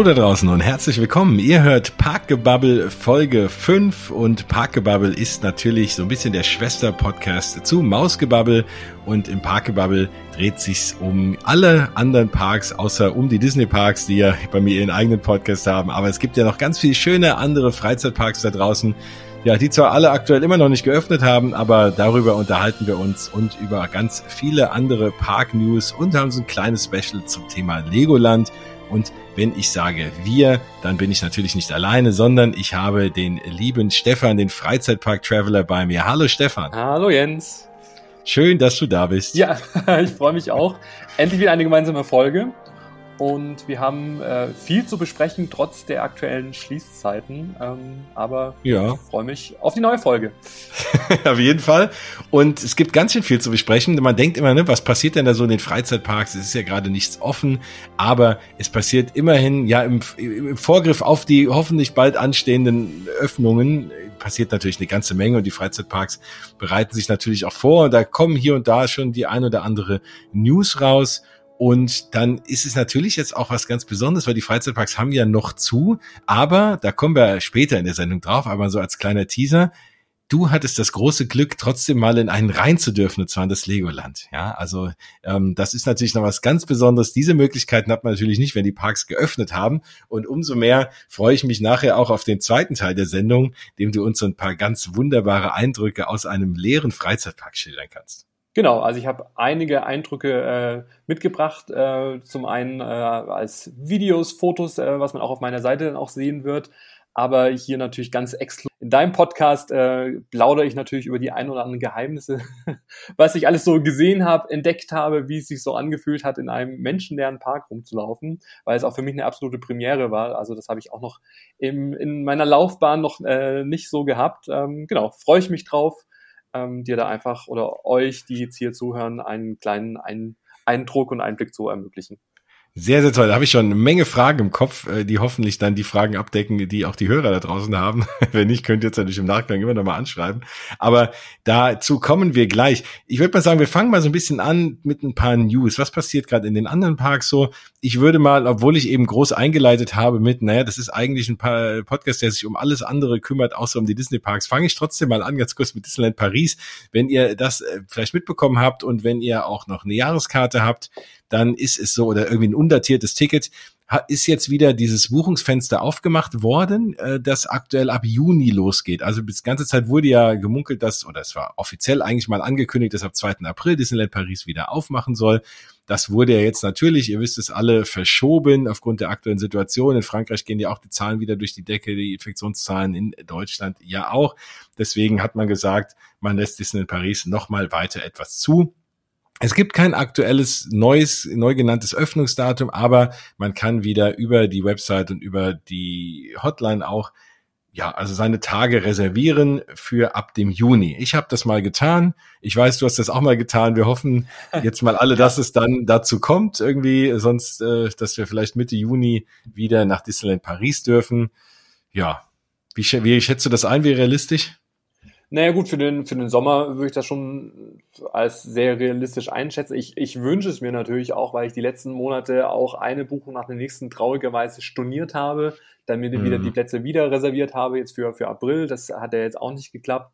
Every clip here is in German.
Hallo da draußen und herzlich willkommen. Ihr hört Parkgebabbel Folge 5 und Parkgebabbel ist natürlich so ein bisschen der Schwester-Podcast zu Mausgebabbel und im Parkgebabbel dreht sich's um alle anderen Parks, außer um die Disney-Parks, die ja bei mir ihren eigenen Podcast haben. Aber es gibt ja noch ganz viele schöne andere Freizeitparks da draußen, ja, die zwar alle aktuell immer noch nicht geöffnet haben, aber darüber unterhalten wir uns und über ganz viele andere Park-News und haben so ein kleines Special zum Thema Legoland und wenn ich sage wir, dann bin ich natürlich nicht alleine, sondern ich habe den lieben Stefan, den Freizeitpark-Traveler bei mir. Hallo Stefan. Hallo Jens. Schön, dass du da bist. Ja, ich freue mich auch. Endlich wieder eine gemeinsame Folge und wir haben äh, viel zu besprechen, trotz der aktuellen Schließzeiten. Ähm, aber ja. ich freue mich auf die neue Folge. auf jeden Fall. Und es gibt ganz schön viel zu besprechen. Man denkt immer, ne, was passiert denn da so in den Freizeitparks? Es ist ja gerade nichts offen, aber es passiert immerhin, ja, im, im Vorgriff auf die hoffentlich bald anstehenden Öffnungen passiert natürlich eine ganze Menge und die Freizeitparks bereiten sich natürlich auch vor. Und da kommen hier und da schon die ein oder andere News raus. Und dann ist es natürlich jetzt auch was ganz Besonderes, weil die Freizeitparks haben ja noch zu, aber da kommen wir später in der Sendung drauf, aber so als kleiner Teaser, du hattest das große Glück, trotzdem mal in einen rein zu dürfen, und zwar in das Legoland. Ja, also ähm, das ist natürlich noch was ganz Besonderes. Diese Möglichkeiten hat man natürlich nicht, wenn die Parks geöffnet haben. Und umso mehr freue ich mich nachher auch auf den zweiten Teil der Sendung, dem du uns so ein paar ganz wunderbare Eindrücke aus einem leeren Freizeitpark schildern kannst. Genau, also ich habe einige Eindrücke äh, mitgebracht. Äh, zum einen äh, als Videos, Fotos, äh, was man auch auf meiner Seite dann auch sehen wird. Aber hier natürlich ganz exklusiv. In deinem Podcast äh, plaudere ich natürlich über die ein oder anderen Geheimnisse, was ich alles so gesehen habe, entdeckt habe, wie es sich so angefühlt hat, in einem menschenleeren Park rumzulaufen, weil es auch für mich eine absolute Premiere war. Also das habe ich auch noch im, in meiner Laufbahn noch äh, nicht so gehabt. Ähm, genau, freue ich mich drauf ähm, dir da einfach oder euch, die jetzt hier zuhören, einen kleinen Ein Eindruck und Einblick zu ermöglichen. Sehr, sehr toll. Da habe ich schon eine Menge Fragen im Kopf, äh, die hoffentlich dann die Fragen abdecken, die auch die Hörer da draußen haben. Wenn nicht, könnt ihr jetzt natürlich im Nachgang immer noch mal anschreiben. Aber dazu kommen wir gleich. Ich würde mal sagen, wir fangen mal so ein bisschen an mit ein paar News. Was passiert gerade in den anderen Parks so? Ich würde mal, obwohl ich eben groß eingeleitet habe mit, naja, das ist eigentlich ein Podcast, der sich um alles andere kümmert, außer um die Disney-Parks, fange ich trotzdem mal an, ganz kurz mit Disneyland Paris. Wenn ihr das äh, vielleicht mitbekommen habt und wenn ihr auch noch eine Jahreskarte habt, dann ist es so, oder irgendwie ein undatiertes Ticket, ist jetzt wieder dieses Buchungsfenster aufgemacht worden, äh, das aktuell ab Juni losgeht. Also bis ganze Zeit wurde ja gemunkelt, dass, oder es war offiziell eigentlich mal angekündigt, dass ab 2. April Disneyland Paris wieder aufmachen soll. Das wurde ja jetzt natürlich, ihr wisst es alle, verschoben aufgrund der aktuellen Situation. In Frankreich gehen ja auch die Zahlen wieder durch die Decke, die Infektionszahlen in Deutschland ja auch. Deswegen hat man gesagt, man lässt Disneyland Paris nochmal weiter etwas zu. Es gibt kein aktuelles neues, neu genanntes Öffnungsdatum, aber man kann wieder über die Website und über die Hotline auch ja, also seine Tage reservieren für ab dem Juni. Ich habe das mal getan. Ich weiß, du hast das auch mal getan. Wir hoffen jetzt mal alle, dass es dann dazu kommt, irgendwie, sonst, äh, dass wir vielleicht Mitte Juni wieder nach Disneyland Paris dürfen. Ja, wie, wie schätzt du das ein? Wie realistisch? Naja gut, für den, für den Sommer würde ich das schon als sehr realistisch einschätzen. Ich, ich wünsche es mir natürlich auch, weil ich die letzten Monate auch eine Buchung nach der nächsten traurigerweise storniert habe, dann mir mhm. wieder die Plätze wieder reserviert habe, jetzt für, für April. Das hat ja jetzt auch nicht geklappt.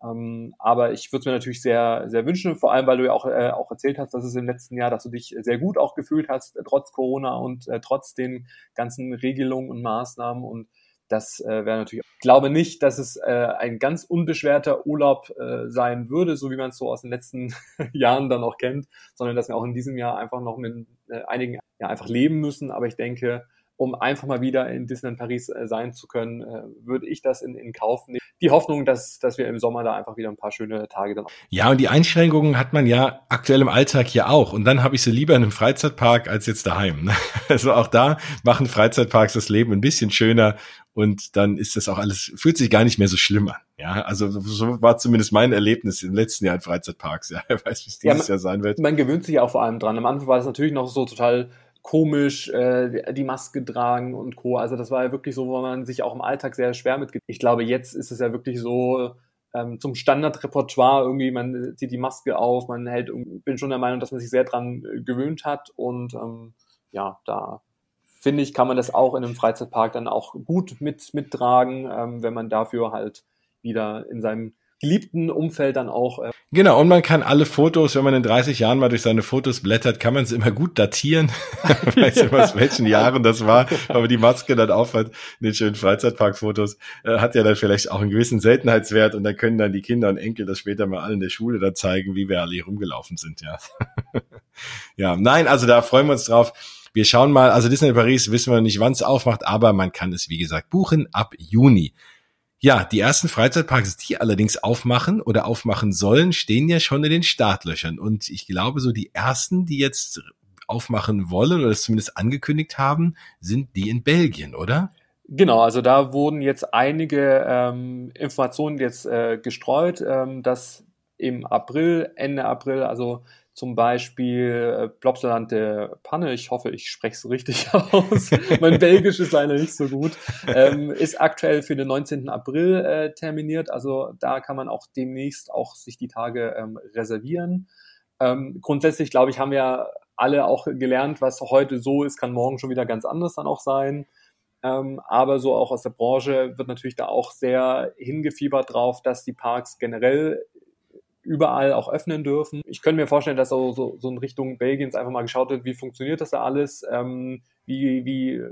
Ähm, aber ich würde es mir natürlich sehr, sehr wünschen, vor allem, weil du ja auch, äh, auch erzählt hast, dass es im letzten Jahr, dass du dich sehr gut auch gefühlt hast, äh, trotz Corona und äh, trotz den ganzen Regelungen und Maßnahmen und das äh, wäre natürlich, ich glaube nicht, dass es äh, ein ganz unbeschwerter Urlaub äh, sein würde, so wie man es so aus den letzten Jahren dann auch kennt, sondern dass wir auch in diesem Jahr einfach noch mit äh, einigen ja, einfach leben müssen. Aber ich denke, um einfach mal wieder in Disneyland Paris äh, sein zu können, äh, würde ich das in, in Kauf nehmen. Die Hoffnung, dass, dass wir im Sommer da einfach wieder ein paar schöne Tage dann. Ja, und die Einschränkungen hat man ja aktuell im Alltag ja auch. Und dann habe ich sie lieber in einem Freizeitpark als jetzt daheim. Ne? Also auch da machen Freizeitparks das Leben ein bisschen schöner und dann ist das auch alles, fühlt sich gar nicht mehr so schlimm an. Ja, also so war zumindest mein Erlebnis im letzten Jahr in Freizeitparks. Ja, wer weiß, wie es dieses ja, man, Jahr sein wird. Man gewöhnt sich auch vor allem dran. Am Anfang war das natürlich noch so total komisch, äh, die Maske tragen und Co. Also das war ja wirklich so, wo man sich auch im Alltag sehr schwer mit. Ich glaube, jetzt ist es ja wirklich so ähm, zum Standardrepertoire irgendwie, man zieht die Maske auf, man hält, bin schon der Meinung, dass man sich sehr dran äh, gewöhnt hat und ähm, ja, da finde ich, kann man das auch in einem Freizeitpark dann auch gut mit, mittragen, ähm, wenn man dafür halt wieder in seinem geliebten Umfeld dann auch. Äh genau, und man kann alle Fotos, wenn man in 30 Jahren mal durch seine Fotos blättert, kann man es immer gut datieren. weiß ja. immer, aus welchen Jahren das war, aber die Maske dann aufhat in den schönen Freizeitparkfotos, äh, hat ja dann vielleicht auch einen gewissen Seltenheitswert und dann können dann die Kinder und Enkel das später mal alle in der Schule da zeigen, wie wir alle hier rumgelaufen sind, ja. ja, nein, also da freuen wir uns drauf. Wir schauen mal, also Disney Paris wissen wir nicht, wann es aufmacht, aber man kann es, wie gesagt, buchen ab Juni. Ja, die ersten Freizeitparks, die allerdings aufmachen oder aufmachen sollen, stehen ja schon in den Startlöchern. Und ich glaube, so die ersten, die jetzt aufmachen wollen oder es zumindest angekündigt haben, sind die in Belgien, oder? Genau, also da wurden jetzt einige ähm, Informationen jetzt äh, gestreut, ähm, dass im April, Ende April, also zum Beispiel äh, Plopsaland der Panne, ich hoffe, ich spreche es richtig aus. mein Belgisch ist leider nicht so gut. Ähm, ist aktuell für den 19. April äh, terminiert. Also da kann man auch demnächst auch sich die Tage ähm, reservieren. Ähm, grundsätzlich, glaube ich, haben wir alle auch gelernt, was heute so ist, kann morgen schon wieder ganz anders dann auch sein. Ähm, aber so auch aus der Branche wird natürlich da auch sehr hingefiebert drauf, dass die Parks generell überall auch öffnen dürfen. Ich könnte mir vorstellen, dass so, so, so in Richtung Belgiens einfach mal geschaut wird, wie funktioniert das da alles, ähm, wie, wie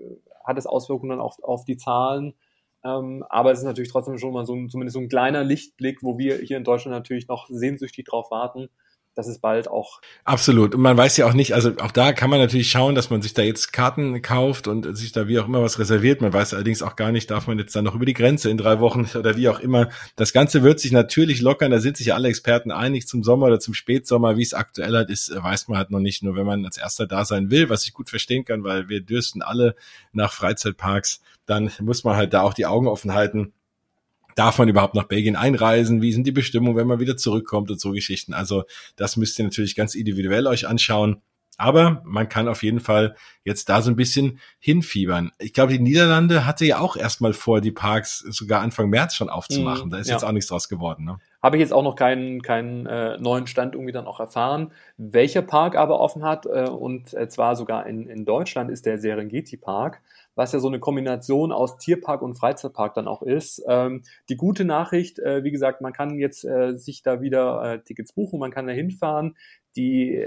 hat es Auswirkungen dann auf, auf die Zahlen. Ähm, aber es ist natürlich trotzdem schon mal so ein, zumindest so ein kleiner Lichtblick, wo wir hier in Deutschland natürlich noch sehnsüchtig drauf warten, das ist bald auch. Absolut. Und man weiß ja auch nicht, also auch da kann man natürlich schauen, dass man sich da jetzt Karten kauft und sich da wie auch immer was reserviert. Man weiß allerdings auch gar nicht, darf man jetzt dann noch über die Grenze in drei Wochen oder wie auch immer. Das Ganze wird sich natürlich lockern. Da sind sich alle Experten einig zum Sommer oder zum Spätsommer. Wie es aktuell halt ist, weiß man halt noch nicht. Nur wenn man als erster da sein will, was ich gut verstehen kann, weil wir dürsten alle nach Freizeitparks, dann muss man halt da auch die Augen offen halten darf man überhaupt nach Belgien einreisen? Wie sind die Bestimmungen, wenn man wieder zurückkommt und so Geschichten? Also das müsst ihr natürlich ganz individuell euch anschauen. Aber man kann auf jeden Fall jetzt da so ein bisschen hinfiebern. Ich glaube, die Niederlande hatte ja auch erstmal vor, die Parks sogar Anfang März schon aufzumachen. Mm, da ist ja. jetzt auch nichts draus geworden. Ne? Habe ich jetzt auch noch keinen, keinen äh, neuen Stand irgendwie dann auch erfahren. Welcher Park aber offen hat, äh, und äh, zwar sogar in, in Deutschland, ist der Serengeti Park was ja so eine Kombination aus Tierpark und Freizeitpark dann auch ist. Ähm, die gute Nachricht, äh, wie gesagt, man kann jetzt äh, sich da wieder äh, Tickets buchen, man kann da hinfahren. Die,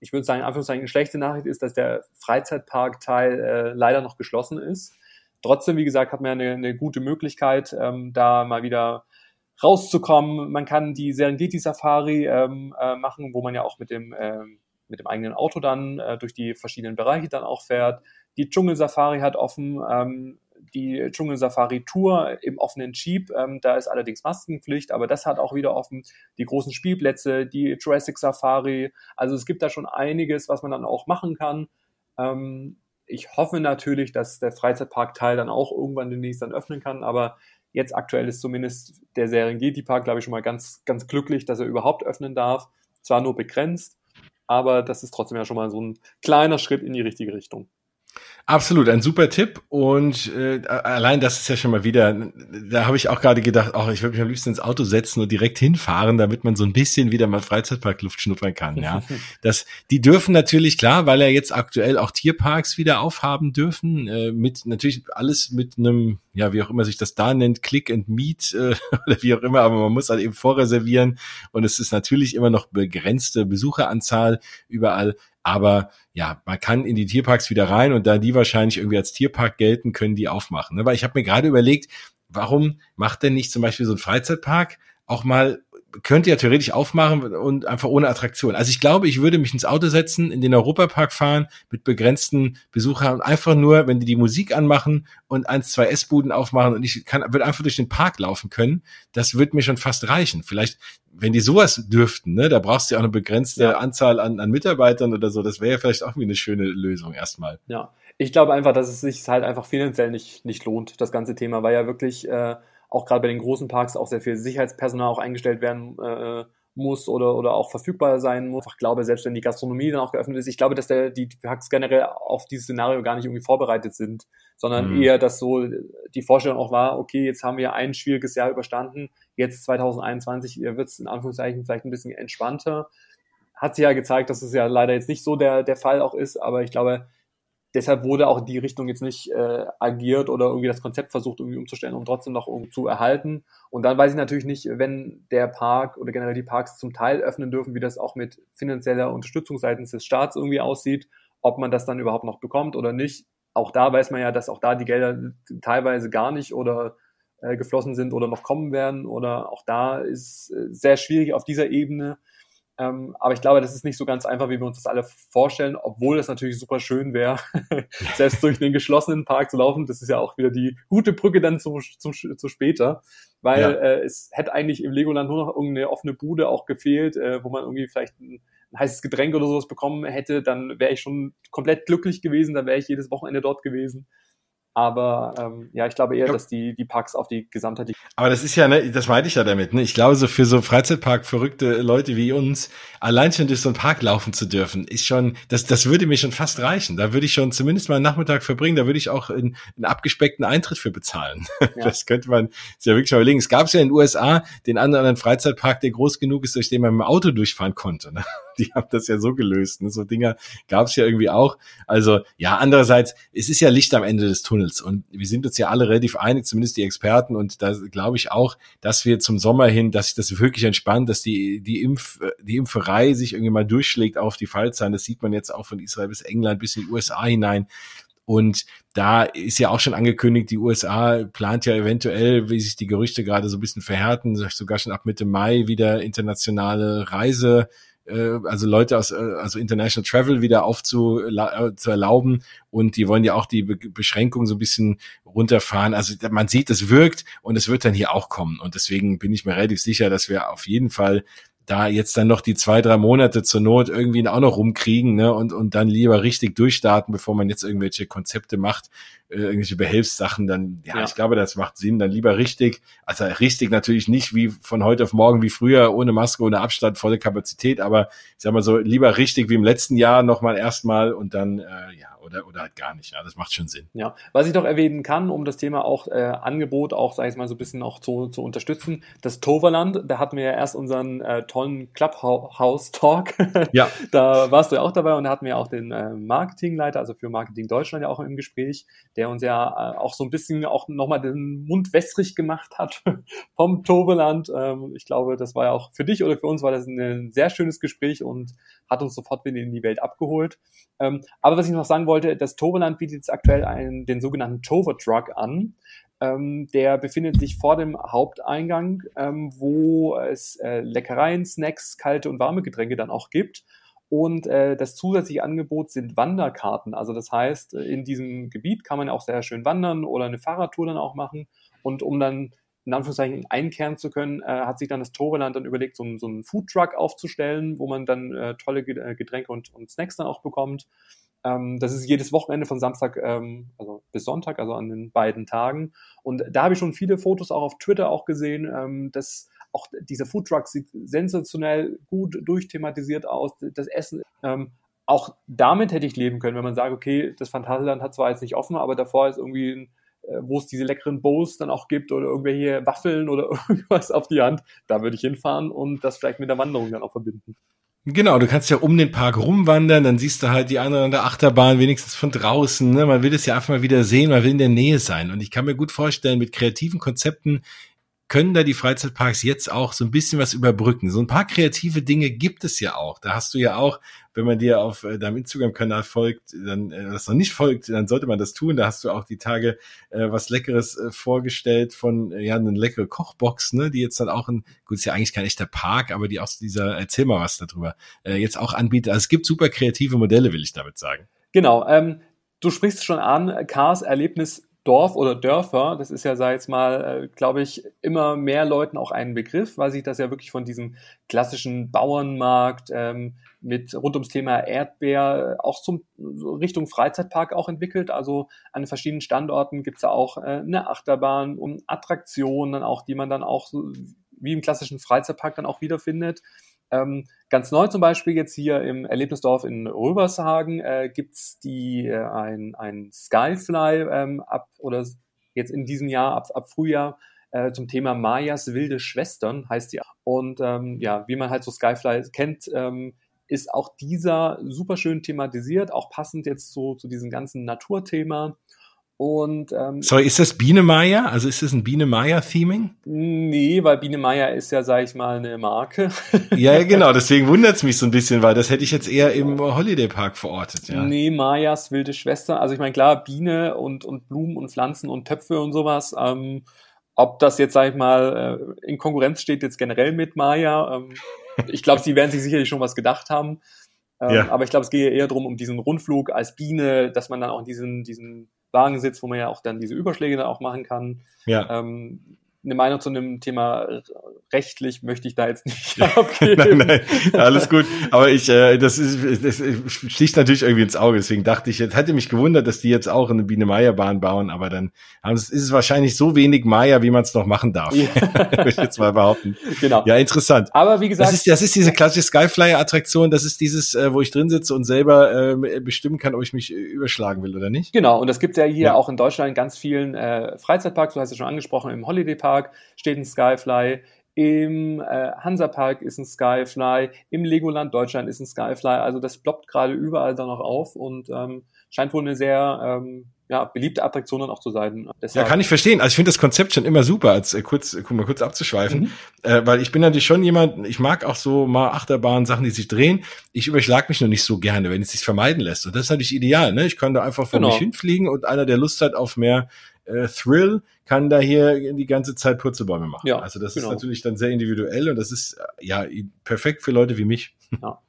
ich würde sagen, in eine schlechte Nachricht ist, dass der Freizeitpark-Teil äh, leider noch geschlossen ist. Trotzdem, wie gesagt, hat man eine, eine gute Möglichkeit, ähm, da mal wieder rauszukommen. Man kann die Serengeti Safari ähm, äh, machen, wo man ja auch mit dem, ähm, mit dem eigenen Auto dann äh, durch die verschiedenen Bereiche dann auch fährt. Die Dschungelsafari hat offen, ähm, die Dschungelsafari Tour im offenen Jeep, ähm, da ist allerdings Maskenpflicht, aber das hat auch wieder offen. Die großen Spielplätze, die Jurassic Safari, also es gibt da schon einiges, was man dann auch machen kann. Ähm, ich hoffe natürlich, dass der Freizeitpark-Teil dann auch irgendwann demnächst dann öffnen kann, aber jetzt aktuell ist zumindest der Serengeti-Park, glaube ich, schon mal ganz, ganz glücklich, dass er überhaupt öffnen darf. Zwar nur begrenzt, aber das ist trotzdem ja schon mal so ein kleiner Schritt in die richtige Richtung. Absolut, ein super Tipp und äh, allein das ist ja schon mal wieder, da habe ich auch gerade gedacht, auch ich würde mich am liebsten ins Auto setzen und direkt hinfahren, damit man so ein bisschen wieder mal Freizeitparkluft schnuppern kann. Ja, das, die dürfen natürlich klar, weil ja jetzt aktuell auch Tierparks wieder aufhaben dürfen, äh, mit natürlich alles mit einem, ja wie auch immer sich das da nennt, Click and Meet äh, oder wie auch immer, aber man muss halt eben vorreservieren und es ist natürlich immer noch begrenzte Besucheranzahl überall. Aber ja, man kann in die Tierparks wieder rein und da die wahrscheinlich irgendwie als Tierpark gelten, können die aufmachen. Ne? Weil ich habe mir gerade überlegt, warum macht denn nicht zum Beispiel so ein Freizeitpark auch mal könnte ja theoretisch aufmachen und einfach ohne Attraktion. Also ich glaube, ich würde mich ins Auto setzen, in den Europapark fahren mit begrenzten Besuchern und einfach nur, wenn die die Musik anmachen und eins, zwei Essbuden aufmachen und ich kann, würde einfach durch den Park laufen können, das wird mir schon fast reichen. Vielleicht, wenn die sowas dürften, ne, da brauchst du ja auch eine begrenzte ja. Anzahl an, an Mitarbeitern oder so, das wäre ja vielleicht auch wie eine schöne Lösung erstmal. Ja, ich glaube einfach, dass es sich halt einfach finanziell nicht, nicht lohnt, das ganze Thema, weil ja wirklich, äh, auch gerade bei den großen Parks auch sehr viel Sicherheitspersonal auch eingestellt werden äh, muss oder, oder auch verfügbar sein muss. Ich glaube, selbst wenn die Gastronomie dann auch geöffnet ist, ich glaube, dass der, die Parks generell auf dieses Szenario gar nicht irgendwie vorbereitet sind, sondern mhm. eher, dass so die Vorstellung auch war, okay, jetzt haben wir ein schwieriges Jahr überstanden, jetzt 2021 wird es in Anführungszeichen vielleicht ein bisschen entspannter. Hat sich ja gezeigt, dass es ja leider jetzt nicht so der, der Fall auch ist, aber ich glaube, deshalb wurde auch in die Richtung jetzt nicht äh, agiert oder irgendwie das Konzept versucht irgendwie umzustellen, um trotzdem noch irgendwie zu erhalten. Und dann weiß ich natürlich nicht, wenn der Park oder generell die Parks zum Teil öffnen dürfen, wie das auch mit finanzieller Unterstützung seitens des Staats irgendwie aussieht, ob man das dann überhaupt noch bekommt oder nicht. Auch da weiß man ja, dass auch da die Gelder teilweise gar nicht oder äh, geflossen sind oder noch kommen werden. Oder auch da ist äh, sehr schwierig auf dieser Ebene ähm, aber ich glaube, das ist nicht so ganz einfach, wie wir uns das alle vorstellen, obwohl es natürlich super schön wäre, selbst durch den geschlossenen Park zu laufen. Das ist ja auch wieder die gute Brücke dann zu, zu, zu später, weil ja. äh, es hätte eigentlich im Legoland nur noch irgendeine offene Bude auch gefehlt, äh, wo man irgendwie vielleicht ein, ein heißes Getränk oder sowas bekommen hätte. Dann wäre ich schon komplett glücklich gewesen, dann wäre ich jedes Wochenende dort gewesen. Aber ähm, ja, ich glaube eher, dass die, die Parks auf die Gesamtheit. Aber das ist ja, ne, das meinte ich ja damit. Ne? Ich glaube, so für so Freizeitpark verrückte Leute wie uns, allein schon durch so einen Park laufen zu dürfen, ist schon, das, das würde mir schon fast reichen. Da würde ich schon zumindest mal einen Nachmittag verbringen, da würde ich auch einen, einen abgespeckten Eintritt für bezahlen. Ja. Das könnte man sich ja wirklich mal überlegen. Es gab ja in den USA den anderen Freizeitpark, der groß genug ist, durch den man mit dem Auto durchfahren konnte. Ne? Die haben das ja so gelöst. Ne? So Dinger gab es ja irgendwie auch. Also ja, andererseits, es ist ja Licht am Ende des Tunnels. Und wir sind uns ja alle relativ einig, zumindest die Experten. Und da glaube ich auch, dass wir zum Sommer hin, dass sich das wirklich entspannt, dass die, die, Impf, die Impferei sich irgendwie mal durchschlägt auf die Fallzahlen. Das sieht man jetzt auch von Israel bis England bis in die USA hinein. Und da ist ja auch schon angekündigt, die USA plant ja eventuell, wie sich die Gerüchte gerade so ein bisschen verhärten, sogar schon ab Mitte Mai wieder internationale Reise also Leute aus, äh, also International Travel wieder aufzu äh, zu erlauben und die wollen ja auch die Be Beschränkung so ein bisschen runterfahren. Also man sieht, es wirkt und es wird dann hier auch kommen und deswegen bin ich mir relativ sicher, dass wir auf jeden Fall da jetzt dann noch die zwei, drei Monate zur Not irgendwie auch noch rumkriegen ne, und, und dann lieber richtig durchstarten, bevor man jetzt irgendwelche Konzepte macht, äh, irgendwelche Behelfssachen, dann, ja, ja, ich glaube, das macht Sinn, dann lieber richtig, also richtig natürlich nicht wie von heute auf morgen wie früher, ohne Maske, ohne Abstand, volle Kapazität, aber ich sag mal so, lieber richtig wie im letzten Jahr nochmal erstmal und dann, äh, ja, oder, oder halt gar nicht. Ja, das macht schon Sinn. Ja, was ich noch erwähnen kann, um das Thema auch äh, Angebot auch, sag ich mal, so ein bisschen auch zu, zu unterstützen, das Toverland, da hatten wir ja erst unseren äh, tollen Clubhouse-Talk. Ja. da warst du ja auch dabei und da hatten wir auch den äh, Marketingleiter, also für Marketing Deutschland ja auch im Gespräch, der uns ja äh, auch so ein bisschen auch nochmal den Mund wässrig gemacht hat vom Toverland. Ähm, ich glaube, das war ja auch für dich oder für uns war das ein, ein sehr schönes Gespräch und hat uns sofort wieder in die Welt abgeholt. Ähm, aber was ich noch sagen wollte, das Toverland bietet jetzt aktuell einen, den sogenannten Tover Truck an. Ähm, der befindet sich vor dem Haupteingang, ähm, wo es äh, Leckereien, Snacks, kalte und warme Getränke dann auch gibt. Und äh, das zusätzliche Angebot sind Wanderkarten. Also das heißt, in diesem Gebiet kann man auch sehr schön wandern oder eine Fahrradtour dann auch machen. Und um dann in Anführungszeichen einkehren zu können, äh, hat sich dann das Toreland dann überlegt, so, so einen Foodtruck aufzustellen, wo man dann äh, tolle äh, Getränke und, und Snacks dann auch bekommt. Ähm, das ist jedes Wochenende von Samstag ähm, also bis Sonntag, also an den beiden Tagen. Und da habe ich schon viele Fotos auch auf Twitter auch gesehen, ähm, dass auch dieser Foodtruck sieht sensationell gut durchthematisiert aus. Das Essen, ähm, auch damit hätte ich leben können, wenn man sagt, okay, das Phantasialand hat zwar jetzt nicht offen, aber davor ist irgendwie ein äh, wo es diese leckeren Bowls dann auch gibt oder irgendwelche Waffeln oder irgendwas auf die Hand, da würde ich hinfahren und das vielleicht mit der Wanderung dann auch verbinden. Genau, du kannst ja um den Park rumwandern, dann siehst du halt die andere an der Achterbahn, wenigstens von draußen. Ne? Man will es ja einfach mal wieder sehen, man will in der Nähe sein. Und ich kann mir gut vorstellen, mit kreativen Konzepten können da die Freizeitparks jetzt auch so ein bisschen was überbrücken. So ein paar kreative Dinge gibt es ja auch. Da hast du ja auch, wenn man dir auf äh, deinem Instagram-Kanal folgt, dann äh, das noch nicht folgt, dann sollte man das tun. Da hast du auch die Tage äh, was Leckeres äh, vorgestellt von äh, ja eine leckere Kochbox, ne, die jetzt dann auch ein gut ist ja eigentlich kein echter Park, aber die aus dieser erzähl mal was darüber äh, jetzt auch anbietet. Also es gibt super kreative Modelle, will ich damit sagen. Genau. Ähm, du sprichst schon an, Cars Erlebnis Dorf oder Dörfer, das ist ja, sag jetzt mal, äh, glaube ich, immer mehr Leuten auch ein Begriff, weil sich das ja wirklich von diesem klassischen Bauernmarkt ähm, mit rund ums Thema Erdbeer auch zum Richtung Freizeitpark auch entwickelt. Also an verschiedenen Standorten gibt's ja auch äh, eine Achterbahn und Attraktionen auch, die man dann auch so, wie im klassischen Freizeitpark dann auch wiederfindet. Ähm, ganz neu zum Beispiel jetzt hier im Erlebnisdorf in Röbershagen äh, gibt's die äh, ein, ein Skyfly ähm, ab oder jetzt in diesem Jahr ab, ab Frühjahr äh, zum Thema Mayas wilde Schwestern heißt die und ähm, ja wie man halt so Skyfly kennt ähm, ist auch dieser super schön thematisiert, auch passend jetzt so zu diesem ganzen Naturthema. Und, ähm, Sorry, ist das Biene Maya? Also ist das ein Biene Maya-Theming? Nee, weil Biene Maya ist ja, sag ich mal, eine Marke. ja, genau, deswegen wundert es mich so ein bisschen, weil das hätte ich jetzt eher im Holiday Park verortet. Ja. Nee, Mayas wilde Schwester. Also ich meine, klar, Biene und, und Blumen und Pflanzen und Töpfe und sowas. Ähm, ob das jetzt, sag ich mal, äh, in Konkurrenz steht jetzt generell mit Maya. Ähm, ich glaube, sie werden sich sicherlich schon was gedacht haben. Ähm, ja. Aber ich glaube, es gehe eher darum, um diesen Rundflug als Biene, dass man dann auch diesen, diesen Wagen sitzt, wo man ja auch dann diese Überschläge dann auch machen kann. Ja. Ähm, eine Meinung zu einem Thema rechtlich möchte ich da jetzt nicht abgeben. nein, nein, alles gut. Aber ich, äh, das, ist, das sticht natürlich irgendwie ins Auge. Deswegen dachte ich, jetzt hätte mich gewundert, dass die jetzt auch eine Biene Meier Bahn bauen. Aber dann ist es wahrscheinlich so wenig Meier, wie man es noch machen darf. Ja. Würde ich jetzt mal behaupten. Genau. Ja, interessant. Aber wie gesagt, das ist, das ist diese klassische Skyflyer Attraktion. Das ist dieses, äh, wo ich drin sitze und selber äh, bestimmen kann, ob ich mich überschlagen will oder nicht. Genau. Und das gibt es ja hier ja. auch in Deutschland in ganz vielen äh, Freizeitparks. Du hast es schon angesprochen im Holiday Park Park steht ein Skyfly, im äh, Hansapark ist ein Skyfly, im Legoland Deutschland ist ein Skyfly. Also das ploppt gerade überall da noch auf und ähm, scheint wohl eine sehr ähm, ja, beliebte Attraktion dann auch zu sein. Deshalb. Ja, kann ich verstehen. Also ich finde das Konzept schon immer super, als äh, kurz, guck mal kurz abzuschweifen, mhm. äh, weil ich bin natürlich schon jemand, ich mag auch so mal Achterbahnen, Sachen, die sich drehen. Ich überschlag mich nur nicht so gerne, wenn es sich vermeiden lässt. Und das ist natürlich ideal. Ne? Ich kann da einfach vor genau. mich hinfliegen und einer, der Lust hat auf mehr äh, Thrill kann da hier die ganze Zeit Purzelbäume machen. Ja, also das genau. ist natürlich dann sehr individuell und das ist äh, ja perfekt für Leute wie mich. Ja.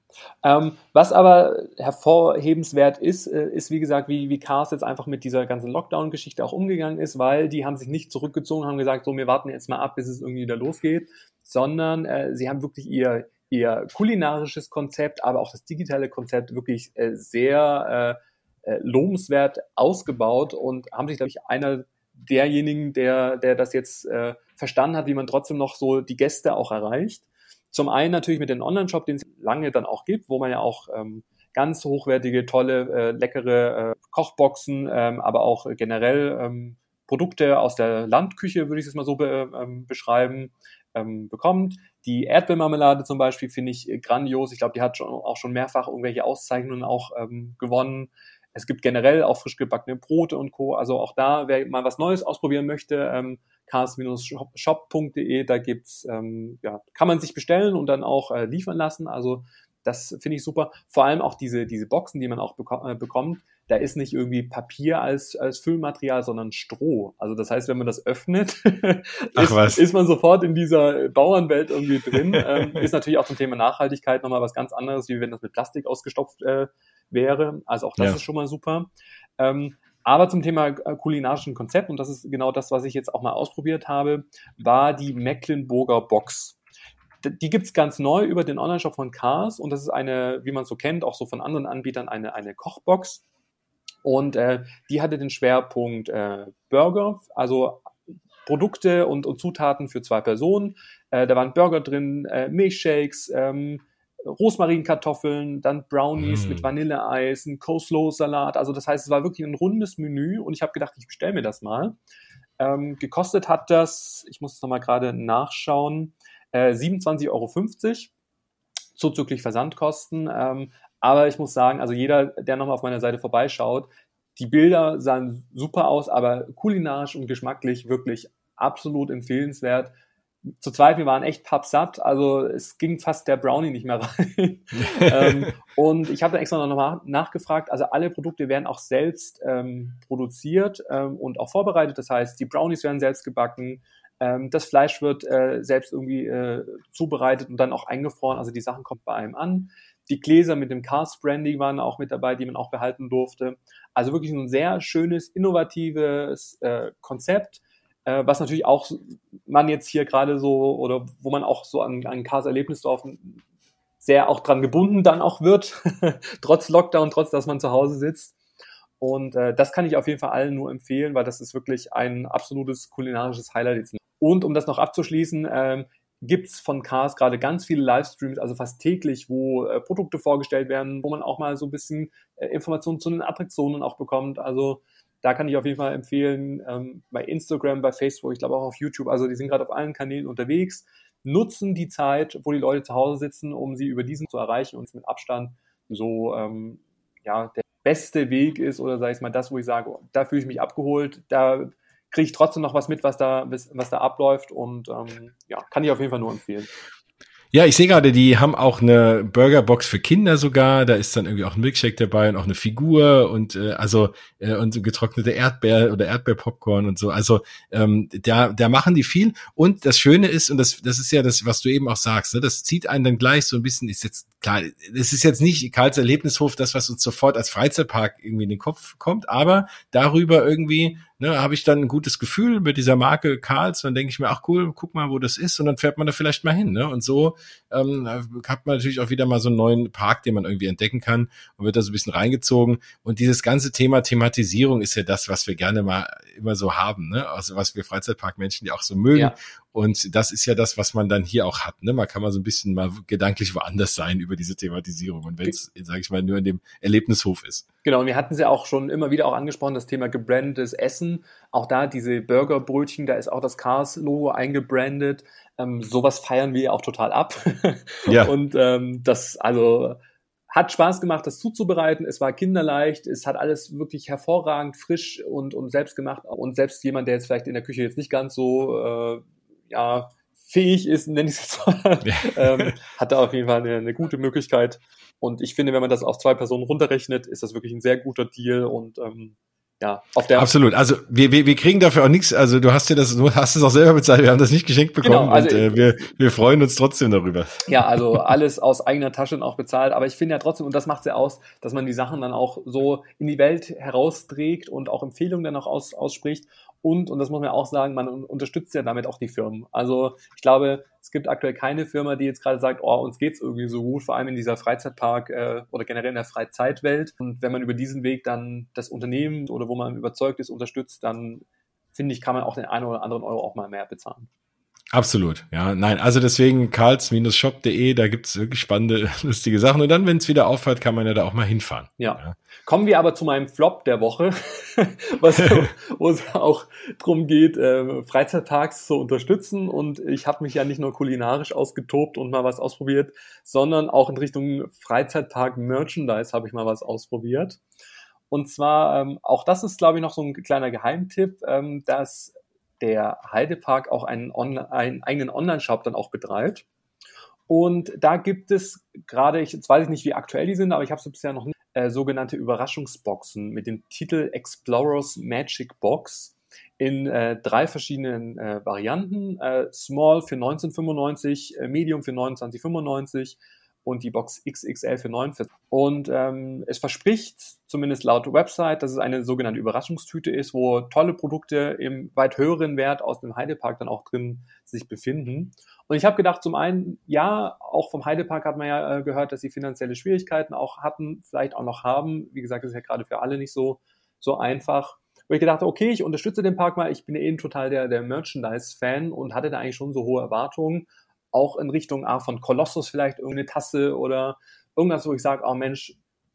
Ähm, was aber hervorhebenswert ist, äh, ist wie gesagt, wie, wie Cars jetzt einfach mit dieser ganzen Lockdown-Geschichte auch umgegangen ist, weil die haben sich nicht zurückgezogen, haben gesagt, so, wir warten jetzt mal ab, bis es irgendwie wieder losgeht, sondern äh, sie haben wirklich ihr, ihr kulinarisches Konzept, aber auch das digitale Konzept wirklich äh, sehr äh, lobenswert ausgebaut und haben sich, glaube ich, einer derjenigen, der, der das jetzt äh, verstanden hat, wie man trotzdem noch so die Gäste auch erreicht. Zum einen natürlich mit dem Online-Shop, den es lange dann auch gibt, wo man ja auch ähm, ganz hochwertige, tolle, äh, leckere äh, Kochboxen, ähm, aber auch generell ähm, Produkte aus der Landküche, würde ich es mal so be ähm, beschreiben, ähm, bekommt. Die Erdbeermarmelade zum Beispiel finde ich grandios. Ich glaube, die hat schon, auch schon mehrfach irgendwelche Auszeichnungen auch ähm, gewonnen. Es gibt generell auch frisch gebackene Brote und Co. Also auch da, wer mal was Neues ausprobieren möchte, ähm, cars-shop.de, da gibt's, ähm, ja, kann man sich bestellen und dann auch äh, liefern lassen. Also das finde ich super. Vor allem auch diese, diese Boxen, die man auch beko äh, bekommt, da ist nicht irgendwie Papier als, als Füllmaterial, sondern Stroh. Also das heißt, wenn man das öffnet, ist, ist, man sofort in dieser Bauernwelt irgendwie drin. ähm, ist natürlich auch zum Thema Nachhaltigkeit nochmal was ganz anderes, wie wenn das mit Plastik ausgestopft äh, wäre. Also auch das ja. ist schon mal super. Ähm, aber zum Thema äh, kulinarischen Konzept, und das ist genau das, was ich jetzt auch mal ausprobiert habe, war die Mecklenburger Box. Die gibt's ganz neu über den Online-Shop von Cars und das ist eine, wie man so kennt, auch so von anderen Anbietern, eine, eine Kochbox. Und äh, die hatte den Schwerpunkt äh, Burger, also Produkte und, und Zutaten für zwei Personen. Äh, da waren Burger drin, äh, Milchshakes, ähm, Rosmarinkartoffeln, dann Brownies mm. mit Vanilleeis, ein Coleslaw-Salat. Also das heißt, es war wirklich ein rundes Menü und ich habe gedacht, ich bestelle mir das mal. Ähm, gekostet hat das, ich muss es nochmal gerade nachschauen, äh, 27,50 Euro zuzüglich Versandkosten. Ähm, aber ich muss sagen, also jeder, der nochmal auf meiner Seite vorbeischaut, die Bilder sahen super aus, aber kulinarisch und geschmacklich wirklich absolut empfehlenswert zu zweit, wir waren echt pappsatt, also es ging fast der Brownie nicht mehr rein. ähm, und ich habe dann extra noch mal nachgefragt, also alle Produkte werden auch selbst ähm, produziert ähm, und auch vorbereitet, das heißt, die Brownies werden selbst gebacken, ähm, das Fleisch wird äh, selbst irgendwie äh, zubereitet und dann auch eingefroren, also die Sachen kommen bei einem an. Die Gläser mit dem Cast Branding waren auch mit dabei, die man auch behalten durfte. Also wirklich ein sehr schönes, innovatives äh, Konzept äh, was natürlich auch man jetzt hier gerade so oder wo man auch so an, an Kars Erlebnisdorf sehr auch dran gebunden dann auch wird, trotz Lockdown, trotz dass man zu Hause sitzt. Und äh, das kann ich auf jeden Fall allen nur empfehlen, weil das ist wirklich ein absolutes kulinarisches Highlight jetzt. Und um das noch abzuschließen, ähm, gibt es von Cars gerade ganz viele Livestreams, also fast täglich, wo äh, Produkte vorgestellt werden, wo man auch mal so ein bisschen äh, Informationen zu den Attraktionen auch bekommt. Also da kann ich auf jeden Fall empfehlen, ähm, bei Instagram, bei Facebook, ich glaube auch auf YouTube, also die sind gerade auf allen Kanälen unterwegs. nutzen die Zeit, wo die Leute zu Hause sitzen, um sie über diesen zu erreichen und mit Abstand so ähm, ja, der beste Weg ist oder sage ich mal das, wo ich sage, da fühle ich mich abgeholt, da kriege ich trotzdem noch was mit, was da, was da abläuft und ähm, ja, kann ich auf jeden Fall nur empfehlen. Ja, ich sehe gerade, die haben auch eine Burgerbox für Kinder sogar. Da ist dann irgendwie auch ein Milkshake dabei und auch eine Figur und äh, also äh, und getrocknete Erdbeer oder Erdbeerpopcorn und so. Also ähm, da, da machen die viel. Und das Schöne ist, und das, das ist ja das, was du eben auch sagst, ne, das zieht einen dann gleich so ein bisschen, ist jetzt klar, es ist jetzt nicht Karls Erlebnishof, das, was uns sofort als Freizeitpark irgendwie in den Kopf kommt, aber darüber irgendwie ne, habe ich dann ein gutes Gefühl mit dieser Marke Karls, dann denke ich mir, ach cool, guck mal, wo das ist und dann fährt man da vielleicht mal hin. Ne? Und so ähm, hat man natürlich auch wieder mal so einen neuen Park, den man irgendwie entdecken kann und wird da so ein bisschen reingezogen. Und dieses ganze Thema Thematisierung ist ja das, was wir gerne mal immer so haben, ne? also was wir Freizeitparkmenschen ja auch so mögen. Ja. Und das ist ja das, was man dann hier auch hat. Ne? Man kann mal so ein bisschen mal gedanklich woanders sein über diese Thematisierung. Und wenn es, sage ich mal, nur in dem Erlebnishof ist. Genau, und wir hatten es ja auch schon immer wieder auch angesprochen, das Thema gebrandetes Essen. Auch da diese Burgerbrötchen, da ist auch das Cars-Logo eingebrandet. Ähm, sowas feiern wir auch total ab. Ja. und ähm, das, also hat Spaß gemacht, das zuzubereiten. Es war kinderleicht. Es hat alles wirklich hervorragend frisch und, und selbst gemacht. Und selbst jemand, der jetzt vielleicht in der Küche jetzt nicht ganz so äh, ja, fähig ist, nenne ich es jetzt mal, ähm, hat da auf jeden Fall eine, eine, gute Möglichkeit. Und ich finde, wenn man das auf zwei Personen runterrechnet, ist das wirklich ein sehr guter Deal und ähm, ja, auf der Absolut. Also wir, wir, wir kriegen dafür auch nichts. Also du hast dir das, du hast es auch selber bezahlt. Wir haben das nicht geschenkt bekommen genau, also und äh, wir, wir freuen uns trotzdem darüber. Ja, also alles aus eigener Tasche und auch bezahlt. Aber ich finde ja trotzdem, und das macht es ja aus, dass man die Sachen dann auch so in die Welt herausträgt und auch Empfehlungen dann auch aus, ausspricht. Und, und das muss man auch sagen, man unterstützt ja damit auch die Firmen. Also ich glaube, es gibt aktuell keine Firma, die jetzt gerade sagt, oh, uns geht's irgendwie so gut, vor allem in dieser Freizeitpark äh, oder generell in der Freizeitwelt. Und wenn man über diesen Weg dann das Unternehmen oder wo man überzeugt ist, unterstützt, dann finde ich, kann man auch den einen oder anderen Euro auch mal mehr bezahlen. Absolut, ja. Nein, also deswegen karls-shop.de, da gibt's wirklich spannende, lustige Sachen. Und dann, wenn es wieder aufhört, kann man ja da auch mal hinfahren. Ja. ja. Kommen wir aber zu meinem Flop der Woche, was, wo es auch drum geht, äh, Freizeitparks zu unterstützen. Und ich habe mich ja nicht nur kulinarisch ausgetobt und mal was ausprobiert, sondern auch in Richtung Freizeitpark-Merchandise habe ich mal was ausprobiert. Und zwar, ähm, auch das ist, glaube ich, noch so ein kleiner Geheimtipp, ähm, dass der Heidepark auch einen, Online, einen eigenen Online-Shop dann auch betreibt. Und da gibt es gerade, ich, jetzt weiß ich nicht, wie aktuell die sind, aber ich habe es bisher noch nicht, äh, sogenannte Überraschungsboxen mit dem Titel Explorers Magic Box in äh, drei verschiedenen äh, Varianten. Äh, Small für 1995, äh, Medium für 2995 und die Box XXL für 49. Und ähm, es verspricht, zumindest laut Website, dass es eine sogenannte Überraschungstüte ist, wo tolle Produkte im weit höheren Wert aus dem Heidepark dann auch drin sich befinden. Und ich habe gedacht, zum einen, ja, auch vom Heidepark hat man ja äh, gehört, dass sie finanzielle Schwierigkeiten auch hatten, vielleicht auch noch haben. Wie gesagt, das ist ja gerade für alle nicht so, so einfach. Wo ich gedacht okay, ich unterstütze den Park mal. Ich bin ja eben total der, der Merchandise-Fan und hatte da eigentlich schon so hohe Erwartungen auch in Richtung ah, von Kolossus vielleicht irgendeine Tasse oder irgendwas, wo ich sage, oh Mensch,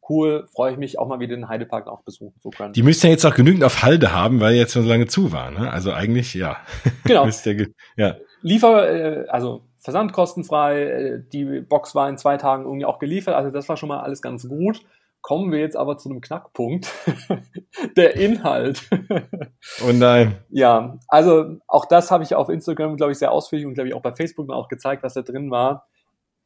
cool, freue ich mich auch mal wieder den Heidepark auch besuchen zu können. Die müssten ja jetzt auch genügend auf Halde haben, weil jetzt schon so lange zu war. Ne? Also eigentlich, ja. Genau. ja, ja. Liefer, äh, also versandkostenfrei, äh, die Box war in zwei Tagen irgendwie auch geliefert, also das war schon mal alles ganz gut. Kommen wir jetzt aber zu einem Knackpunkt. der Inhalt. oh nein. Ja, also auch das habe ich auf Instagram, glaube ich, sehr ausführlich und glaube ich auch bei Facebook auch gezeigt, was da drin war.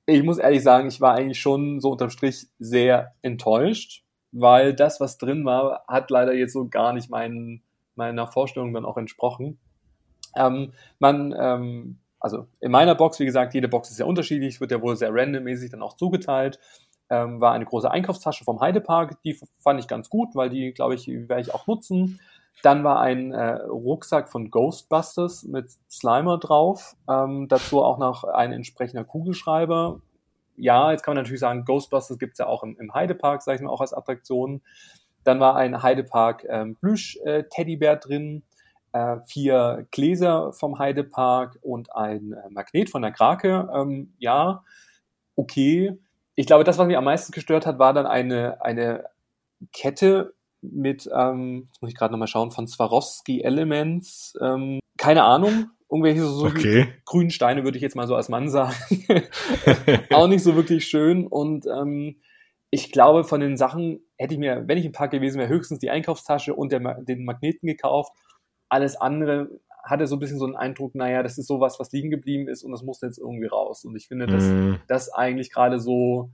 Ich muss ehrlich sagen, ich war eigentlich schon so unterm Strich sehr enttäuscht, weil das, was drin war, hat leider jetzt so gar nicht meinen, meiner Vorstellung dann auch entsprochen. Ähm, man, ähm, also in meiner Box, wie gesagt, jede Box ist sehr unterschiedlich, wird ja wohl sehr randommäßig dann auch zugeteilt ähm, war eine große Einkaufstasche vom Heidepark. Die fand ich ganz gut, weil die, glaube ich, werde ich auch nutzen. Dann war ein äh, Rucksack von Ghostbusters mit Slimer drauf. Ähm, dazu auch noch ein entsprechender Kugelschreiber. Ja, jetzt kann man natürlich sagen, Ghostbusters gibt es ja auch im, im Heidepark, sage ich mal, auch als Attraktion. Dann war ein Heidepark ähm, Plüsch-Teddybär äh, drin, äh, vier Gläser vom Heidepark und ein äh, Magnet von der Krake. Ähm, ja, okay ich glaube, das, was mich am meisten gestört hat, war dann eine, eine Kette mit, ähm, jetzt muss ich gerade nochmal schauen, von Swarovski Elements, ähm, keine Ahnung, irgendwelche so okay. grünen Steine, würde ich jetzt mal so als Mann sagen. auch nicht so wirklich schön. Und ähm, ich glaube, von den Sachen hätte ich mir, wenn ich im Park gewesen wäre, höchstens die Einkaufstasche und der, den Magneten gekauft. Alles andere hatte so ein bisschen so einen Eindruck, naja, das ist sowas, was liegen geblieben ist und das muss jetzt irgendwie raus. Und ich finde, dass mm. das eigentlich gerade so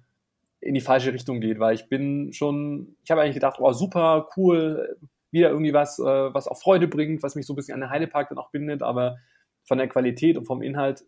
in die falsche Richtung geht, weil ich bin schon, ich habe eigentlich gedacht, oh, super, cool, wieder irgendwie was, äh, was auch Freude bringt, was mich so ein bisschen an den Heidepark dann auch bindet, aber von der Qualität und vom Inhalt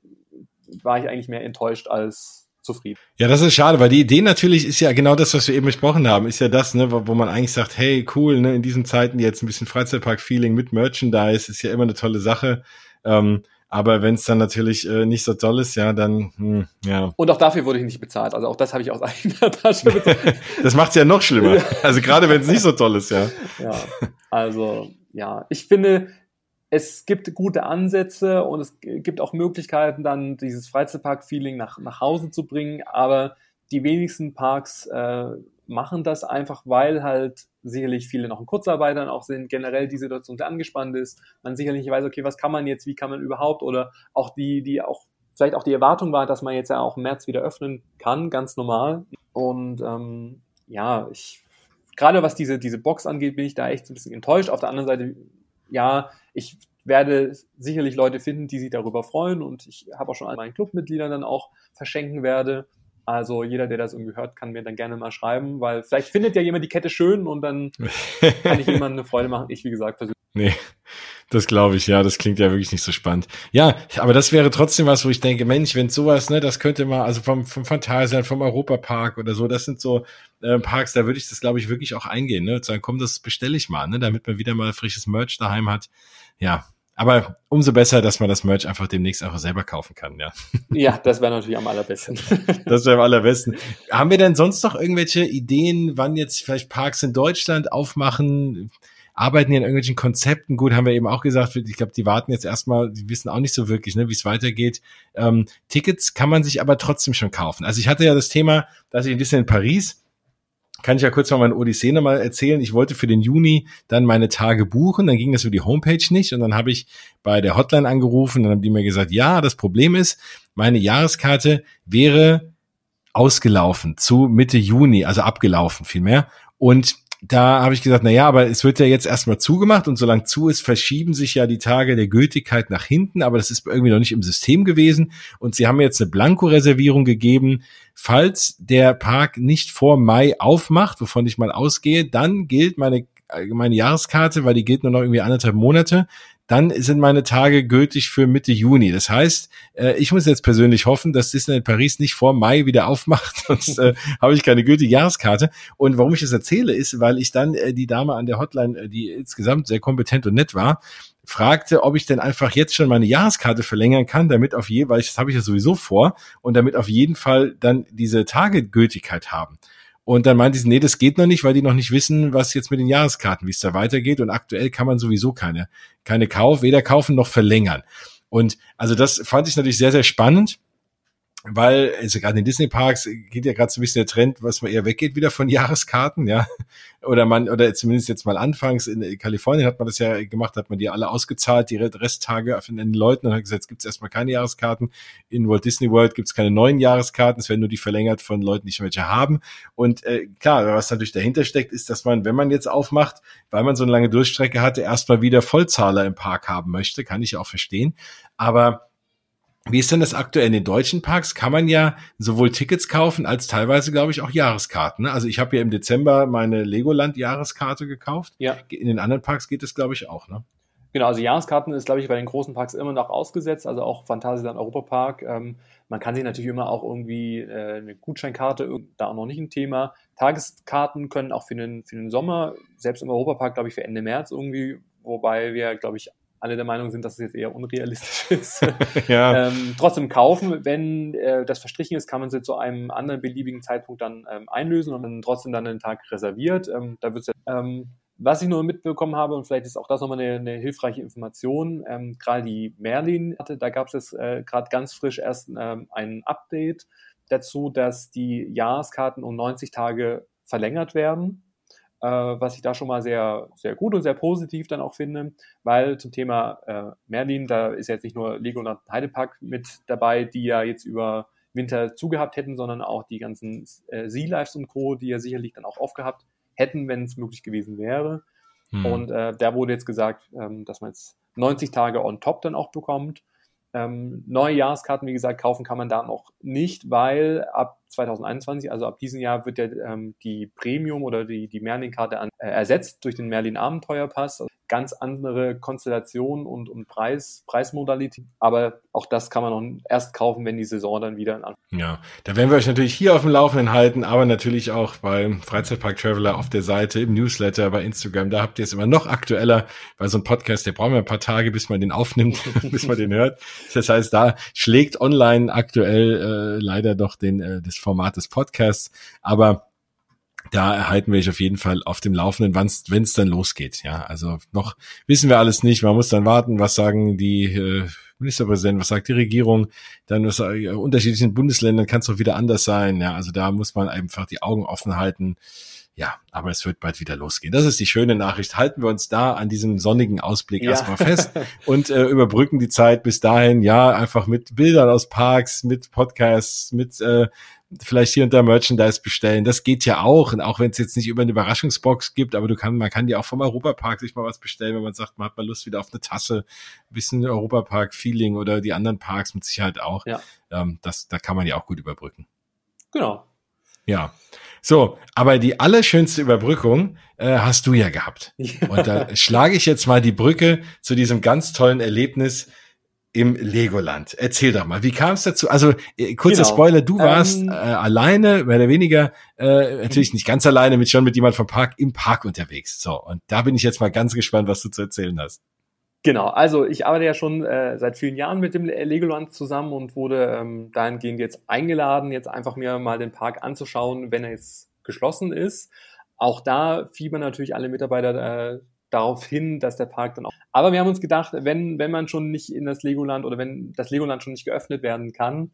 war ich eigentlich mehr enttäuscht als zufrieden. Ja, das ist schade, weil die Idee natürlich ist ja genau das, was wir eben besprochen haben, ist ja das, ne, wo, wo man eigentlich sagt, hey, cool, ne, in diesen Zeiten jetzt ein bisschen Freizeitpark-Feeling mit Merchandise ist ja immer eine tolle Sache. Ähm, aber wenn es dann natürlich äh, nicht so toll ist, ja, dann, hm, ja. Und auch dafür wurde ich nicht bezahlt. Also auch das habe ich aus eigener Tasche bezahlt. das macht's ja noch schlimmer. Also gerade wenn es nicht so toll ist, ja. Ja, also ja, ich finde, es gibt gute Ansätze und es gibt auch Möglichkeiten, dann dieses Freizeitpark-Feeling nach, nach Hause zu bringen, aber die wenigsten Parks äh, machen das einfach, weil halt sicherlich viele noch in Kurzarbeit dann auch sind, generell die Situation sehr angespannt ist, man sicherlich weiß, okay, was kann man jetzt, wie kann man überhaupt oder auch die, die auch vielleicht auch die Erwartung war, dass man jetzt ja auch im März wieder öffnen kann, ganz normal. Und ähm, ja, ich gerade was diese, diese Box angeht, bin ich da echt ein bisschen enttäuscht. Auf der anderen Seite ja, ich werde sicherlich Leute finden, die sich darüber freuen und ich habe auch schon an meinen Clubmitgliedern dann auch verschenken werde. Also jeder, der das irgendwie hört, kann mir dann gerne mal schreiben, weil vielleicht findet ja jemand die Kette schön und dann kann ich jemandem eine Freude machen. Ich, wie gesagt, persönlich. Nee, das glaube ich, ja, das klingt ja wirklich nicht so spannend. Ja, aber das wäre trotzdem was, wo ich denke, Mensch, wenn sowas, ne, das könnte mal, also vom, vom Phantasialand, vom Europapark oder so, das sind so äh, Parks, da würde ich das, glaube ich, wirklich auch eingehen, ne, sagen, komm, das bestelle ich mal, ne, damit man wieder mal frisches Merch daheim hat. Ja, aber umso besser, dass man das Merch einfach demnächst einfach selber kaufen kann, ja. Ja, das wäre natürlich am allerbesten. das wäre am allerbesten. Haben wir denn sonst noch irgendwelche Ideen, wann jetzt vielleicht Parks in Deutschland aufmachen? Arbeiten hier in irgendwelchen Konzepten? Gut, haben wir eben auch gesagt, ich glaube, die warten jetzt erstmal, die wissen auch nicht so wirklich, ne, wie es weitergeht. Ähm, Tickets kann man sich aber trotzdem schon kaufen. Also ich hatte ja das Thema, dass ich ein bisschen in Paris kann ich ja kurz mal meine Odyssee nochmal erzählen. Ich wollte für den Juni dann meine Tage buchen, dann ging das über die Homepage nicht und dann habe ich bei der Hotline angerufen, dann haben die mir gesagt, ja, das Problem ist, meine Jahreskarte wäre ausgelaufen zu Mitte Juni, also abgelaufen vielmehr. Und da habe ich gesagt, na ja, aber es wird ja jetzt erstmal zugemacht und solange zu ist, verschieben sich ja die Tage der Gültigkeit nach hinten, aber das ist irgendwie noch nicht im System gewesen und sie haben jetzt eine Blanko-Reservierung gegeben. Falls der Park nicht vor Mai aufmacht, wovon ich mal ausgehe, dann gilt meine meine Jahreskarte, weil die gilt nur noch irgendwie anderthalb Monate, dann sind meine Tage gültig für Mitte Juni. Das heißt, äh, ich muss jetzt persönlich hoffen, dass Disneyland Paris nicht vor Mai wieder aufmacht, sonst äh, habe ich keine gültige Jahreskarte. Und warum ich das erzähle, ist, weil ich dann äh, die Dame an der Hotline, äh, die insgesamt sehr kompetent und nett war, fragte, ob ich denn einfach jetzt schon meine Jahreskarte verlängern kann, damit auf je, weil das habe ich ja sowieso vor, und damit auf jeden Fall dann diese Tage Gültigkeit haben. Und dann meinte sie, nee, das geht noch nicht, weil die noch nicht wissen, was jetzt mit den Jahreskarten, wie es da weitergeht. Und aktuell kann man sowieso keine, keine Kauf, weder kaufen noch verlängern. Und also das fand ich natürlich sehr, sehr spannend weil also gerade in Disney Parks geht ja gerade so ein bisschen der Trend, was man eher weggeht wieder von Jahreskarten, ja. Oder man, oder zumindest jetzt mal anfangs in Kalifornien hat man das ja gemacht, hat man die alle ausgezahlt, die Resttage von den Leuten und hat gesagt, es erstmal keine Jahreskarten. In Walt Disney World gibt es keine neuen Jahreskarten, es werden nur die verlängert von Leuten, die schon welche haben. Und äh, klar, was natürlich dahinter steckt, ist, dass man, wenn man jetzt aufmacht, weil man so eine lange Durchstrecke hatte, erstmal wieder Vollzahler im Park haben möchte, kann ich auch verstehen. Aber wie ist denn das aktuell in den deutschen Parks? Kann man ja sowohl Tickets kaufen als teilweise, glaube ich, auch Jahreskarten. Ne? Also ich habe ja im Dezember meine Legoland-Jahreskarte gekauft. Ja. In den anderen Parks geht es, glaube ich, auch. Ne? Genau, also Jahreskarten ist, glaube ich, bei den großen Parks immer noch ausgesetzt, also auch Phantasialand Europapark. Ähm, man kann sich natürlich immer auch irgendwie äh, eine Gutscheinkarte, da auch noch nicht ein Thema. Tageskarten können auch für den, für den Sommer, selbst im Europapark, glaube ich, für Ende März irgendwie, wobei wir, glaube ich, alle der Meinung sind, dass es jetzt eher unrealistisch ist. ja. ähm, trotzdem kaufen, wenn äh, das verstrichen ist, kann man sie zu einem anderen beliebigen Zeitpunkt dann ähm, einlösen und dann trotzdem dann einen Tag reserviert. Ähm, da wird's ja, ähm, was ich nur mitbekommen habe, und vielleicht ist auch das nochmal eine, eine hilfreiche Information, ähm, gerade die Merlin hatte, da gab es äh, gerade ganz frisch erst ähm, ein Update dazu, dass die Jahreskarten um 90 Tage verlängert werden. Äh, was ich da schon mal sehr, sehr gut und sehr positiv dann auch finde, weil zum Thema äh, Merlin, da ist jetzt nicht nur Legoland Heidepark mit dabei, die ja jetzt über Winter zugehabt hätten, sondern auch die ganzen äh, Sea Lives und Co., die ja sicherlich dann auch aufgehabt hätten, wenn es möglich gewesen wäre. Hm. Und äh, da wurde jetzt gesagt, ähm, dass man jetzt 90 Tage on top dann auch bekommt. Ähm, neue Jahreskarten, wie gesagt, kaufen kann man da noch nicht, weil ab 2021, also ab diesem Jahr, wird ja ähm, die Premium oder die, die Merlin-Karte äh, ersetzt durch den Merlin Abenteuerpass ganz andere Konstellation und, und Preis, Preismodalität. Aber auch das kann man noch erst kaufen, wenn die Saison dann wieder in Anfang. Ja, da werden wir euch natürlich hier auf dem Laufenden halten, aber natürlich auch beim Freizeitpark Traveler auf der Seite, im Newsletter, bei Instagram. Da habt ihr es immer noch aktueller, weil so ein Podcast, der braucht ja ein paar Tage, bis man den aufnimmt, bis man den hört. Das heißt, da schlägt online aktuell äh, leider doch den, äh, das Format des Podcasts. Aber da erhalten wir euch auf jeden Fall auf dem Laufenden, wenn es dann losgeht. Ja, also noch wissen wir alles nicht. Man muss dann warten, was sagen die äh, Ministerpräsidenten, was sagt die Regierung, dann was äh, unterschiedlichen Bundesländern kann es doch wieder anders sein. Ja, also da muss man einfach die Augen offen halten. Ja, aber es wird bald wieder losgehen. Das ist die schöne Nachricht. Halten wir uns da an diesem sonnigen Ausblick ja. erstmal fest und äh, überbrücken die Zeit bis dahin. Ja, einfach mit Bildern aus Parks, mit Podcasts, mit äh, vielleicht hier und da Merchandise bestellen. Das geht ja auch. Und auch wenn es jetzt nicht über eine Überraschungsbox gibt, aber du kann, man kann ja auch vom Europapark sich mal was bestellen, wenn man sagt, man hat mal Lust wieder auf eine Tasse, ein bisschen Europapark-Feeling oder die anderen Parks mit Sicherheit auch. Ja. Ähm, das, da kann man ja auch gut überbrücken. Genau. Ja. So, aber die allerschönste Überbrückung äh, hast du ja gehabt. Ja. Und da schlage ich jetzt mal die Brücke zu diesem ganz tollen Erlebnis, im Legoland. Erzähl doch mal, wie kam es dazu? Also äh, kurzer genau. Spoiler, du warst ähm, äh, alleine, mehr oder weniger, äh, natürlich nicht ganz alleine, mit schon mit jemand vom Park im Park unterwegs. So, und da bin ich jetzt mal ganz gespannt, was du zu erzählen hast. Genau, also ich arbeite ja schon äh, seit vielen Jahren mit dem Legoland zusammen und wurde ähm, dahingehend jetzt eingeladen, jetzt einfach mir mal den Park anzuschauen, wenn er jetzt geschlossen ist. Auch da fiebern natürlich alle Mitarbeiter äh, darauf hin, dass der Park dann auch. Aber wir haben uns gedacht, wenn, wenn man schon nicht in das Legoland oder wenn das Legoland schon nicht geöffnet werden kann,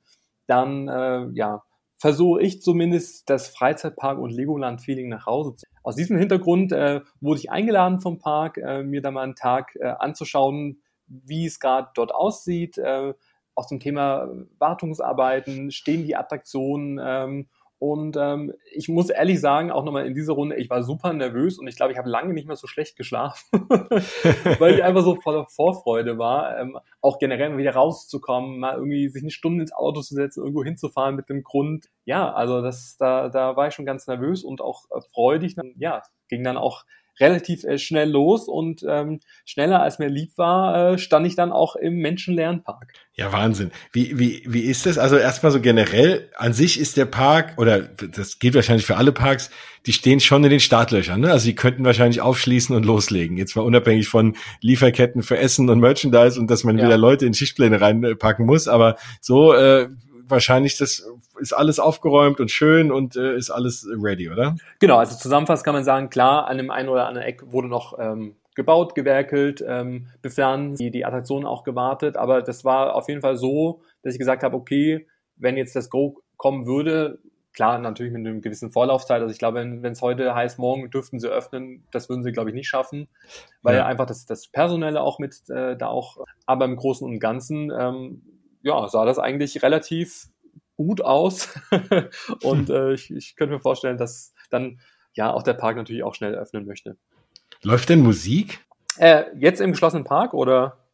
dann äh, ja, versuche ich zumindest das Freizeitpark und Legoland-Feeling nach Hause zu. Aus diesem Hintergrund äh, wurde ich eingeladen vom Park, äh, mir da mal einen Tag äh, anzuschauen, wie es gerade dort aussieht. Äh, auch zum Thema Wartungsarbeiten, stehen die Attraktionen ähm, und ähm, ich muss ehrlich sagen, auch nochmal in dieser Runde, ich war super nervös und ich glaube, ich habe lange nicht mehr so schlecht geschlafen, weil ich einfach so voller Vorfreude war, ähm, auch generell wieder rauszukommen, mal irgendwie sich eine Stunde ins Auto zu setzen, irgendwo hinzufahren mit dem Grund. Ja, also das, da, da war ich schon ganz nervös und auch äh, freudig. Ja, ging dann auch relativ äh, schnell los und ähm, schneller als mir lieb war, äh, stand ich dann auch im Menschenlernpark. Ja, Wahnsinn. Wie, wie, wie ist das? Also erstmal so generell, an sich ist der Park, oder das geht wahrscheinlich für alle Parks, die stehen schon in den Startlöchern. Ne? Also die könnten wahrscheinlich aufschließen und loslegen. Jetzt mal unabhängig von Lieferketten für Essen und Merchandise und dass man ja. wieder Leute in Schichtpläne reinpacken muss. Aber so äh, wahrscheinlich das ist alles aufgeräumt und schön und äh, ist alles ready, oder? Genau, also zusammenfassend kann man sagen, klar, an dem einen oder anderen Eck wurde noch ähm, gebaut, gewerkelt, ähm, bepflanzt, die, die Attraktionen auch gewartet, aber das war auf jeden Fall so, dass ich gesagt habe, okay, wenn jetzt das Go kommen würde, klar, natürlich mit einem gewissen Vorlaufzeit, also ich glaube, wenn es heute heißt, morgen dürften sie öffnen, das würden sie, glaube ich, nicht schaffen, weil ja. einfach das, das Personelle auch mit äh, da auch, aber im Großen und Ganzen ähm, ja, sah das eigentlich relativ gut aus. und äh, ich, ich könnte mir vorstellen, dass dann ja auch der Park natürlich auch schnell öffnen möchte. Läuft denn Musik? Äh, jetzt im geschlossenen Park oder?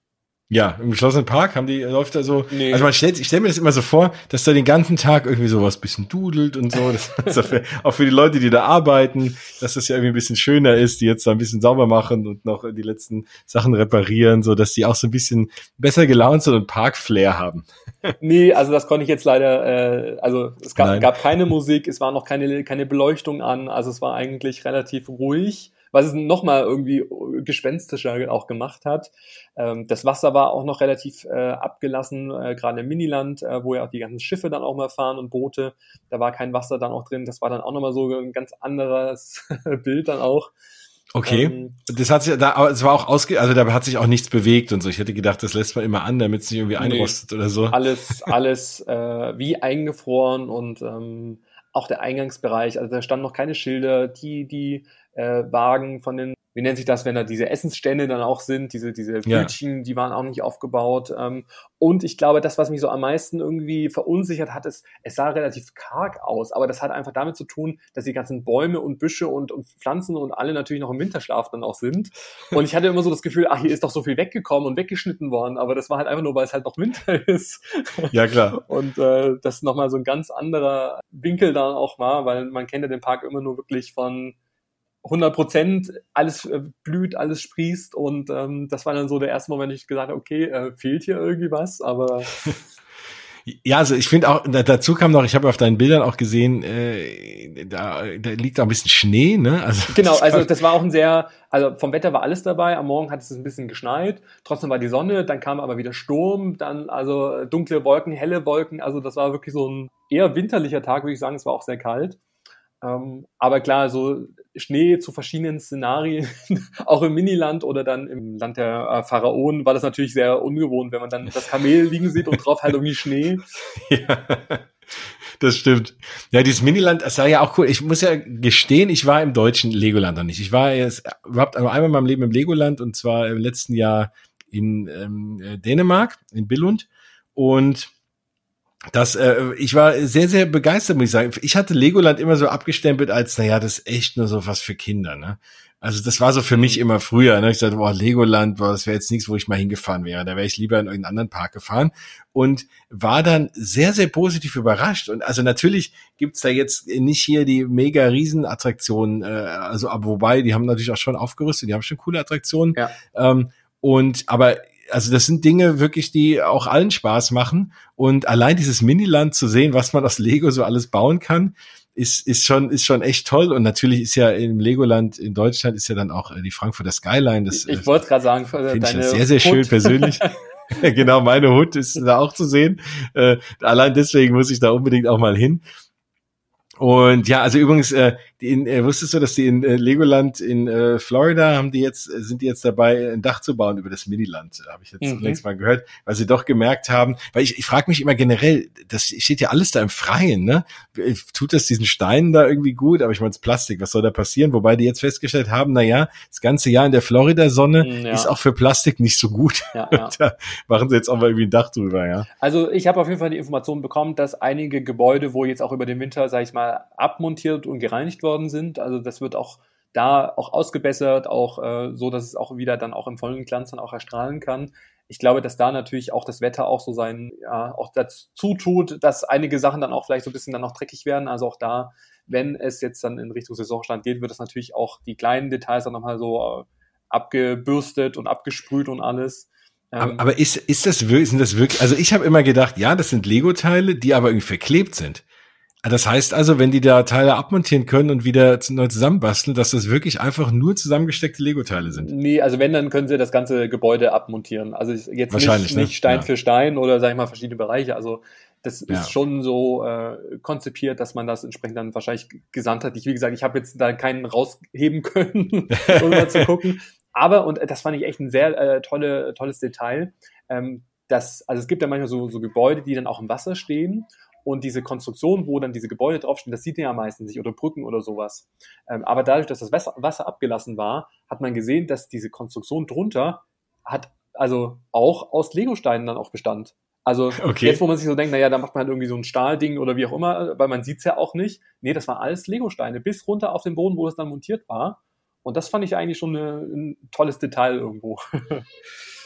Ja, im geschlossenen Park haben die, läuft da so, nee. also man stellt, ich stelle mir das immer so vor, dass da den ganzen Tag irgendwie sowas bisschen dudelt und so, das, das für, auch für die Leute, die da arbeiten, dass das ja irgendwie ein bisschen schöner ist, die jetzt da ein bisschen sauber machen und noch die letzten Sachen reparieren, so dass die auch so ein bisschen besser gelaunt sind und Parkflair haben. Nee, also das konnte ich jetzt leider, äh, also es gab, gab keine Musik, es war noch keine, keine Beleuchtung an, also es war eigentlich relativ ruhig was es nochmal irgendwie gespenstischer auch gemacht hat. Ähm, das Wasser war auch noch relativ äh, abgelassen, äh, gerade im Miniland, äh, wo ja auch die ganzen Schiffe dann auch mal fahren und Boote. Da war kein Wasser dann auch drin. Das war dann auch nochmal so ein ganz anderes Bild dann auch. Okay. Ähm, das hat sich da, es war auch ausge, also da hat sich auch nichts bewegt und so. Ich hätte gedacht, das lässt man immer an, damit es nicht irgendwie einrostet nee, oder so. Alles, alles äh, wie eingefroren und ähm, auch der Eingangsbereich, also da standen noch keine Schilder, die, die äh, Wagen von den wie nennt sich das, wenn da diese Essensstände dann auch sind, diese, diese Bütchen, ja. die waren auch nicht aufgebaut. Ähm, und ich glaube, das, was mich so am meisten irgendwie verunsichert hat, ist, es sah relativ karg aus, aber das hat einfach damit zu tun, dass die ganzen Bäume und Büsche und, und Pflanzen und alle natürlich noch im Winterschlaf dann auch sind. Und ich hatte immer so das Gefühl, ach, hier ist doch so viel weggekommen und weggeschnitten worden, aber das war halt einfach nur, weil es halt noch Winter ist. Ja, klar. Und äh, das nochmal so ein ganz anderer Winkel dann auch war, weil man kennt ja den Park immer nur wirklich von 100 Prozent, alles äh, blüht, alles sprießt und ähm, das war dann so der erste Moment, wo ich gesagt habe, okay, äh, fehlt hier irgendwie was, aber Ja, also ich finde auch, dazu kam noch, ich habe auf deinen Bildern auch gesehen, äh, da, da liegt auch ein bisschen Schnee, ne? Also, genau, also das war auch ein sehr, also vom Wetter war alles dabei, am Morgen hat es ein bisschen geschneit, trotzdem war die Sonne, dann kam aber wieder Sturm, dann also dunkle Wolken, helle Wolken, also das war wirklich so ein eher winterlicher Tag, würde ich sagen, es war auch sehr kalt. Ähm, aber klar, so Schnee zu verschiedenen Szenarien, auch im Miniland oder dann im Land der äh, Pharaonen, war das natürlich sehr ungewohnt, wenn man dann das Kamel liegen sieht und drauf halt irgendwie Schnee. Ja, das stimmt. Ja, dieses Miniland, das war ja auch cool. Ich muss ja gestehen, ich war im deutschen Legoland noch nicht. Ich war jetzt überhaupt einmal in meinem Leben im Legoland und zwar im letzten Jahr in ähm, Dänemark, in Billund. Und das, äh, ich war sehr, sehr begeistert, muss ich sagen. Ich hatte Legoland immer so abgestempelt als, naja, das ist echt nur so was für Kinder, ne? Also das war so für mich immer früher. Ne? Ich dachte, boah, Legoland, boah, das wäre jetzt nichts, wo ich mal hingefahren wäre. Da wäre ich lieber in irgendeinen anderen Park gefahren und war dann sehr, sehr positiv überrascht. Und also natürlich gibt's da jetzt nicht hier die mega Riesenattraktionen, äh, also aber wobei, die haben natürlich auch schon aufgerüstet, die haben schon coole Attraktionen. Ja. Ähm, und aber also das sind Dinge wirklich, die auch allen Spaß machen. Und allein dieses Miniland zu sehen, was man aus Lego so alles bauen kann, ist, ist schon, ist schon echt toll. Und natürlich ist ja im Legoland in Deutschland ist ja dann auch äh, die Frankfurter Skyline. Das, ich wollte gerade sagen, finde ich sehr, sehr schön persönlich. genau, meine Hut ist da auch zu sehen. Äh, allein deswegen muss ich da unbedingt auch mal hin. Und ja, also übrigens, äh, in, äh, wusstest du, dass die in äh, Legoland in äh, Florida haben die jetzt, äh, sind die jetzt dabei, ein Dach zu bauen über das Miniland, habe ich jetzt mhm. längst mal gehört, weil sie doch gemerkt haben, weil ich, ich frage mich immer generell, das steht ja alles da im Freien, ne? Tut das diesen Steinen da irgendwie gut? Aber ich meine, Plastik, was soll da passieren? Wobei die jetzt festgestellt haben, na ja, das ganze Jahr in der Florida-Sonne mhm, ja. ist auch für Plastik nicht so gut. Ja, ja. da machen sie jetzt auch mal irgendwie ein Dach drüber, ja. Also ich habe auf jeden Fall die Information bekommen, dass einige Gebäude, wo jetzt auch über den Winter, sag ich mal, abmontiert und gereinigt worden sind. Also das wird auch da auch ausgebessert, auch äh, so, dass es auch wieder dann auch im vollen Glanz dann auch erstrahlen kann. Ich glaube, dass da natürlich auch das Wetter auch so sein, ja, auch dazu tut, dass einige Sachen dann auch vielleicht so ein bisschen dann auch dreckig werden. Also auch da, wenn es jetzt dann in Richtung Saisonstand geht, wird es natürlich auch die kleinen Details dann nochmal so äh, abgebürstet und abgesprüht und alles. Aber, ähm, aber ist, ist das wirklich, sind das wirklich, also ich habe immer gedacht, ja, das sind Lego-Teile, die aber irgendwie verklebt sind. Das heißt also, wenn die da Teile abmontieren können und wieder neu zusammenbasteln, dass das wirklich einfach nur zusammengesteckte Lego-Teile sind. Nee, also wenn, dann können sie das ganze Gebäude abmontieren. Also jetzt nicht, nicht Stein ne? für Stein oder sag ich mal verschiedene Bereiche. Also das ist ja. schon so äh, konzipiert, dass man das entsprechend dann wahrscheinlich gesandt hat. Ich, wie gesagt, ich habe jetzt da keinen rausheben können, um mal zu gucken. Aber, und das fand ich echt ein sehr äh, tolle, tolles Detail, ähm, dass, also es gibt ja manchmal so, so Gebäude, die dann auch im Wasser stehen und diese Konstruktion, wo dann diese Gebäude draufstehen, das sieht man ja meistens nicht oder Brücken oder sowas. Ähm, aber dadurch, dass das Wasser, Wasser abgelassen war, hat man gesehen, dass diese Konstruktion drunter hat also auch aus Legosteinen dann auch bestand. Also okay. jetzt, wo man sich so denkt, naja, da macht man halt irgendwie so ein Stahlding oder wie auch immer, weil man sieht's ja auch nicht. Nee, das war alles Legosteine, bis runter auf den Boden, wo es dann montiert war. Und das fand ich eigentlich schon eine, ein tolles Detail irgendwo.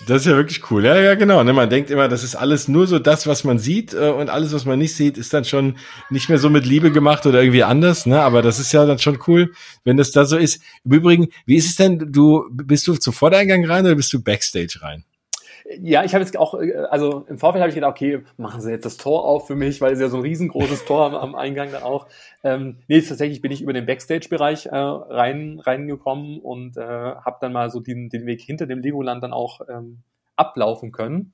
Das ist ja wirklich cool. Ja, ja, genau. Ne? Man denkt immer, das ist alles nur so das, was man sieht äh, und alles, was man nicht sieht, ist dann schon nicht mehr so mit Liebe gemacht oder irgendwie anders. Ne? Aber das ist ja dann schon cool, wenn das da so ist. Im Übrigen, wie ist es denn? Du bist du zum Vordereingang rein oder bist du Backstage rein? Ja, ich habe jetzt auch, äh, also im Vorfeld habe ich gedacht, okay, machen Sie jetzt das Tor auf für mich, weil es ja so ein riesengroßes Tor am, am Eingang dann auch. Ähm, nee, tatsächlich bin ich über den Backstage-Bereich äh, rein reingekommen und äh, habe dann mal so den, den Weg hinter dem Legoland dann auch ähm, ablaufen können.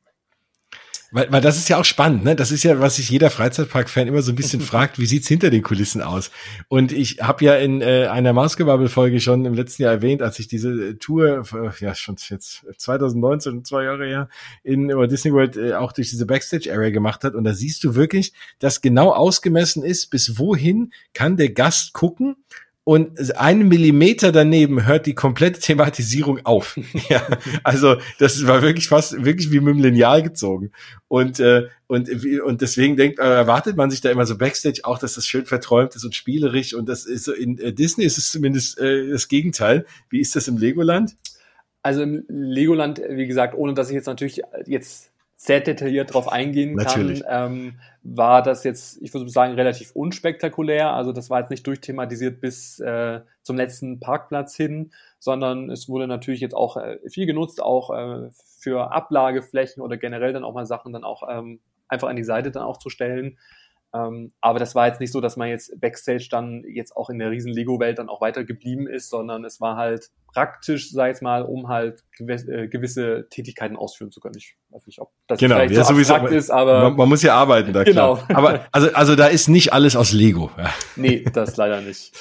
Weil, weil das ist ja auch spannend, ne? Das ist ja, was sich jeder Freizeitpark-Fan immer so ein bisschen fragt, wie sieht's hinter den Kulissen aus? Und ich habe ja in äh, einer Mausgebabbel-Folge schon im letzten Jahr erwähnt, als ich diese äh, Tour, äh, ja schon jetzt 2019, zwei Jahre her, in über Disney World äh, auch durch diese Backstage-Area gemacht hat. Und da siehst du wirklich, dass genau ausgemessen ist, bis wohin kann der Gast gucken und einen Millimeter daneben hört die komplette Thematisierung auf. ja, also das war wirklich fast wirklich wie mit dem Lineal gezogen. Und äh, und und deswegen denkt äh, erwartet man sich da immer so backstage auch, dass das schön verträumt ist und spielerisch und das ist so in äh, Disney ist es zumindest äh, das Gegenteil. Wie ist das im Legoland? Also im Legoland, wie gesagt, ohne dass ich jetzt natürlich jetzt sehr detailliert drauf eingehen kann, ähm, war das jetzt, ich würde sagen, relativ unspektakulär. Also das war jetzt nicht durchthematisiert bis äh, zum letzten Parkplatz hin, sondern es wurde natürlich jetzt auch äh, viel genutzt, auch äh, für Ablageflächen oder generell dann auch mal Sachen dann auch ähm, einfach an die Seite dann auch zu stellen. Ähm, aber das war jetzt nicht so, dass man jetzt Backstage dann jetzt auch in der riesen Lego-Welt dann auch weiter geblieben ist, sondern es war halt praktisch, sag ich mal, um halt gewisse, äh, gewisse Tätigkeiten ausführen zu können. Ich weiß nicht, ob das genau, vielleicht ja, so sowieso, ist, aber man, man, muss ja arbeiten da. Genau. Klar. Aber also also da ist nicht alles aus Lego. nee, das leider nicht.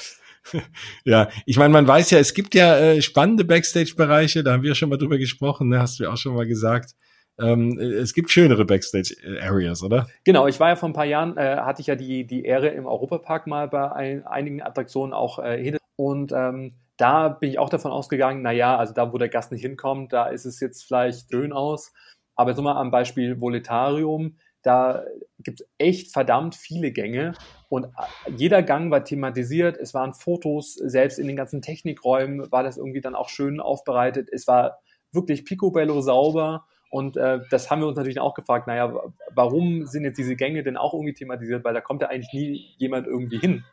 Ja, ich meine, man weiß ja, es gibt ja äh, spannende Backstage-Bereiche, da haben wir schon mal drüber gesprochen, ne? hast du ja auch schon mal gesagt. Ähm, es gibt schönere Backstage-Areas, oder? Genau, ich war ja vor ein paar Jahren, äh, hatte ich ja die, die Ehre im Europapark mal bei ein, einigen Attraktionen auch äh, hin. Und ähm, da bin ich auch davon ausgegangen, naja, also da, wo der Gast nicht hinkommt, da ist es jetzt vielleicht schön aus. Aber so mal am Beispiel Voletarium, da gibt es echt verdammt viele Gänge und äh, jeder Gang war thematisiert. Es waren Fotos, selbst in den ganzen Technikräumen war das irgendwie dann auch schön aufbereitet. Es war wirklich picobello sauber und äh, das haben wir uns natürlich auch gefragt, naja, warum sind jetzt diese Gänge denn auch irgendwie thematisiert? Weil da kommt ja eigentlich nie jemand irgendwie hin.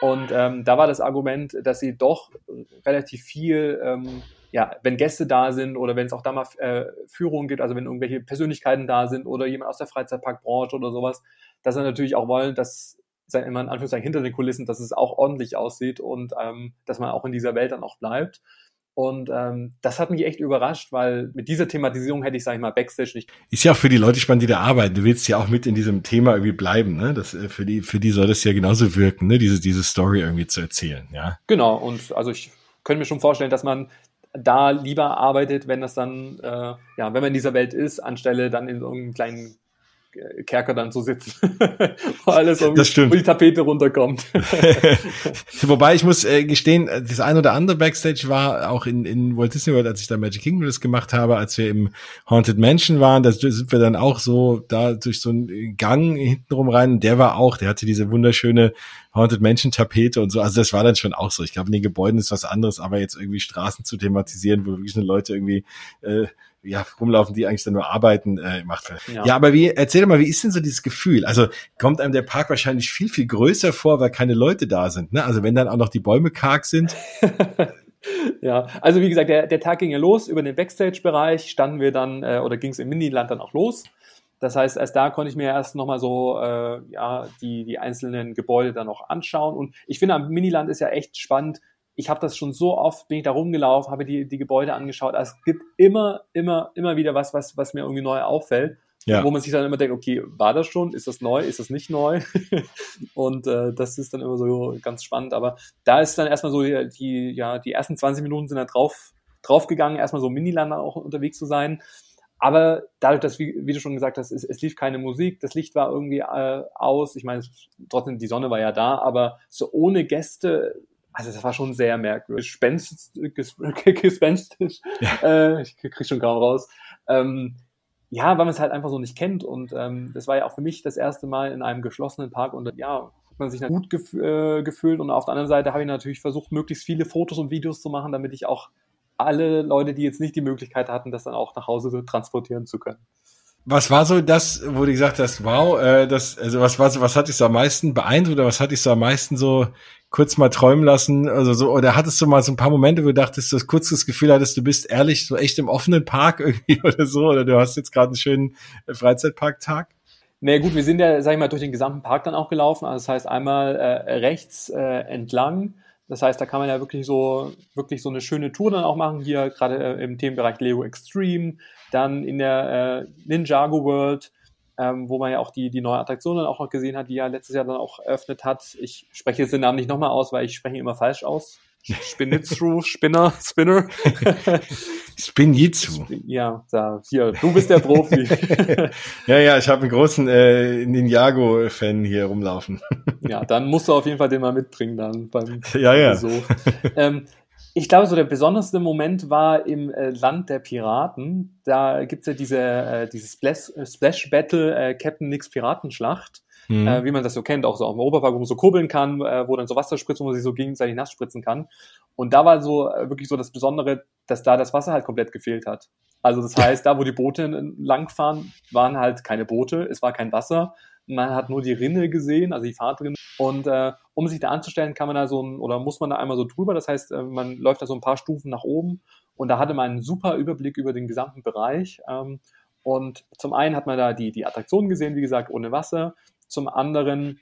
Und ähm, da war das Argument, dass sie doch relativ viel, ähm, ja, wenn Gäste da sind oder wenn es auch da mal äh, Führungen gibt, also wenn irgendwelche Persönlichkeiten da sind oder jemand aus der Freizeitparkbranche oder sowas, dass sie natürlich auch wollen, dass sein immer in Anführungszeichen hinter den Kulissen, dass es auch ordentlich aussieht und ähm, dass man auch in dieser Welt dann auch bleibt. Und ähm, das hat mich echt überrascht, weil mit dieser Thematisierung hätte ich, sag ich mal, Backstage nicht. Ist ja auch für die Leute spannend, die da arbeiten. Du willst ja auch mit in diesem Thema irgendwie bleiben, ne? Das, äh, für die, für die soll das ja genauso wirken, ne? Diese, diese Story irgendwie zu erzählen, ja. Genau. Und also ich könnte mir schon vorstellen, dass man da lieber arbeitet, wenn das dann, äh, ja, wenn man in dieser Welt ist, anstelle dann in so einem kleinen Kerker dann zu sitzen. wo alles um, das stimmt. wo die Tapete runterkommt. Wobei ich muss äh, gestehen, das ein oder andere Backstage war auch in, in Walt Disney World, als ich da Magic Kingdom das gemacht habe, als wir im Haunted Mansion waren, da sind wir dann auch so da durch so einen Gang hintenrum rein. Der war auch, der hatte diese wunderschöne Haunted Mansion Tapete und so. Also das war dann schon auch so. Ich glaube, in den Gebäuden ist was anderes, aber jetzt irgendwie Straßen zu thematisieren, wo wirklich Leute irgendwie äh, ja, rumlaufen, die eigentlich dann nur arbeiten, äh, macht. Ja. ja, aber wie, erzähl mal, wie ist denn so dieses Gefühl? Also kommt einem der Park wahrscheinlich viel, viel größer vor, weil keine Leute da sind, ne? Also wenn dann auch noch die Bäume karg sind. ja, also wie gesagt, der, der Tag ging ja los, über den Backstage-Bereich standen wir dann, äh, oder ging es im Miniland dann auch los. Das heißt, erst da konnte ich mir erst nochmal so äh, ja, die, die einzelnen Gebäude dann noch anschauen. Und ich finde, am Miniland ist ja echt spannend, ich habe das schon so oft, bin ich da rumgelaufen, habe die, die Gebäude angeschaut. Also es gibt immer, immer, immer wieder was, was, was mir irgendwie neu auffällt. Ja. Wo man sich dann immer denkt, okay, war das schon? Ist das neu? Ist das nicht neu? und äh, das ist dann immer so ganz spannend. Aber da ist dann erstmal so, die, die, ja, die ersten 20 Minuten sind da drauf, draufgegangen, erstmal so Minilander auch unterwegs zu sein. Aber dadurch, dass, wie, wie du schon gesagt hast, es, es, lief keine Musik, das Licht war irgendwie äh, aus. Ich meine, trotzdem, die Sonne war ja da, aber so ohne Gäste also das war schon sehr merkwürdig, gespenstisch, gespenstisch. Ja. Äh, ich krieg schon kaum raus. Ähm, ja, weil man es halt einfach so nicht kennt und ähm, das war ja auch für mich das erste Mal in einem geschlossenen Park und ja, hat man sich gut gef äh, gefühlt und auf der anderen Seite habe ich natürlich versucht, möglichst viele Fotos und Videos zu machen, damit ich auch alle Leute, die jetzt nicht die Möglichkeit hatten, das dann auch nach Hause transportieren zu können. Was war so das, wo du gesagt hast, wow, äh, das, also was war so, was hat dich so am meisten beeindruckt oder was hat dich so am meisten so kurz mal träumen lassen? Also so, oder hattest du mal so ein paar Momente, wo du dachtest, du kurz das Gefühl hattest, du bist ehrlich so echt im offenen Park irgendwie oder so, oder du hast jetzt gerade einen schönen äh, Freizeitparktag? Nee, gut, wir sind ja, sag ich mal, durch den gesamten Park dann auch gelaufen. Also das heißt einmal äh, rechts äh, entlang. Das heißt, da kann man ja wirklich so, wirklich so eine schöne Tour dann auch machen. Hier gerade äh, im Themenbereich Lego Extreme, dann in der äh, Ninjago World, ähm, wo man ja auch die, die neue Attraktion dann auch noch gesehen hat, die ja letztes Jahr dann auch eröffnet hat. Ich spreche jetzt den Namen nicht nochmal aus, weil ich spreche ihn immer falsch aus. Spinitzu, Spinner, Spinner. Spinjitzu. Ja, da, hier, du bist der Profi. ja, ja, ich habe einen großen äh, Ninjago-Fan hier rumlaufen. ja, dann musst du auf jeden Fall den mal mitbringen dann beim Ja, ja. So. Ähm, ich glaube, so der besonderste Moment war im äh, Land der Piraten. Da gibt's ja diese, äh, diese Splash, Splash Battle äh, Captain Nix Piratenschlacht mhm. äh, wie man das so kennt, auch so auf dem Oberpark, wo man so kurbeln kann, äh, wo dann so Wasser spritzt, wo man sich so gegenseitig nass spritzen kann. Und da war so äh, wirklich so das Besondere, dass da das Wasser halt komplett gefehlt hat. Also das heißt, da wo die Boote langfahren, waren halt keine Boote, es war kein Wasser. Man hat nur die Rinne gesehen, also die Fahrtrinne. Und äh, um sich da anzustellen, kann man da so ein, oder muss man da einmal so drüber. Das heißt, äh, man läuft da so ein paar Stufen nach oben und da hatte man einen super Überblick über den gesamten Bereich. Ähm, und zum einen hat man da die, die Attraktionen gesehen, wie gesagt, ohne Wasser. Zum anderen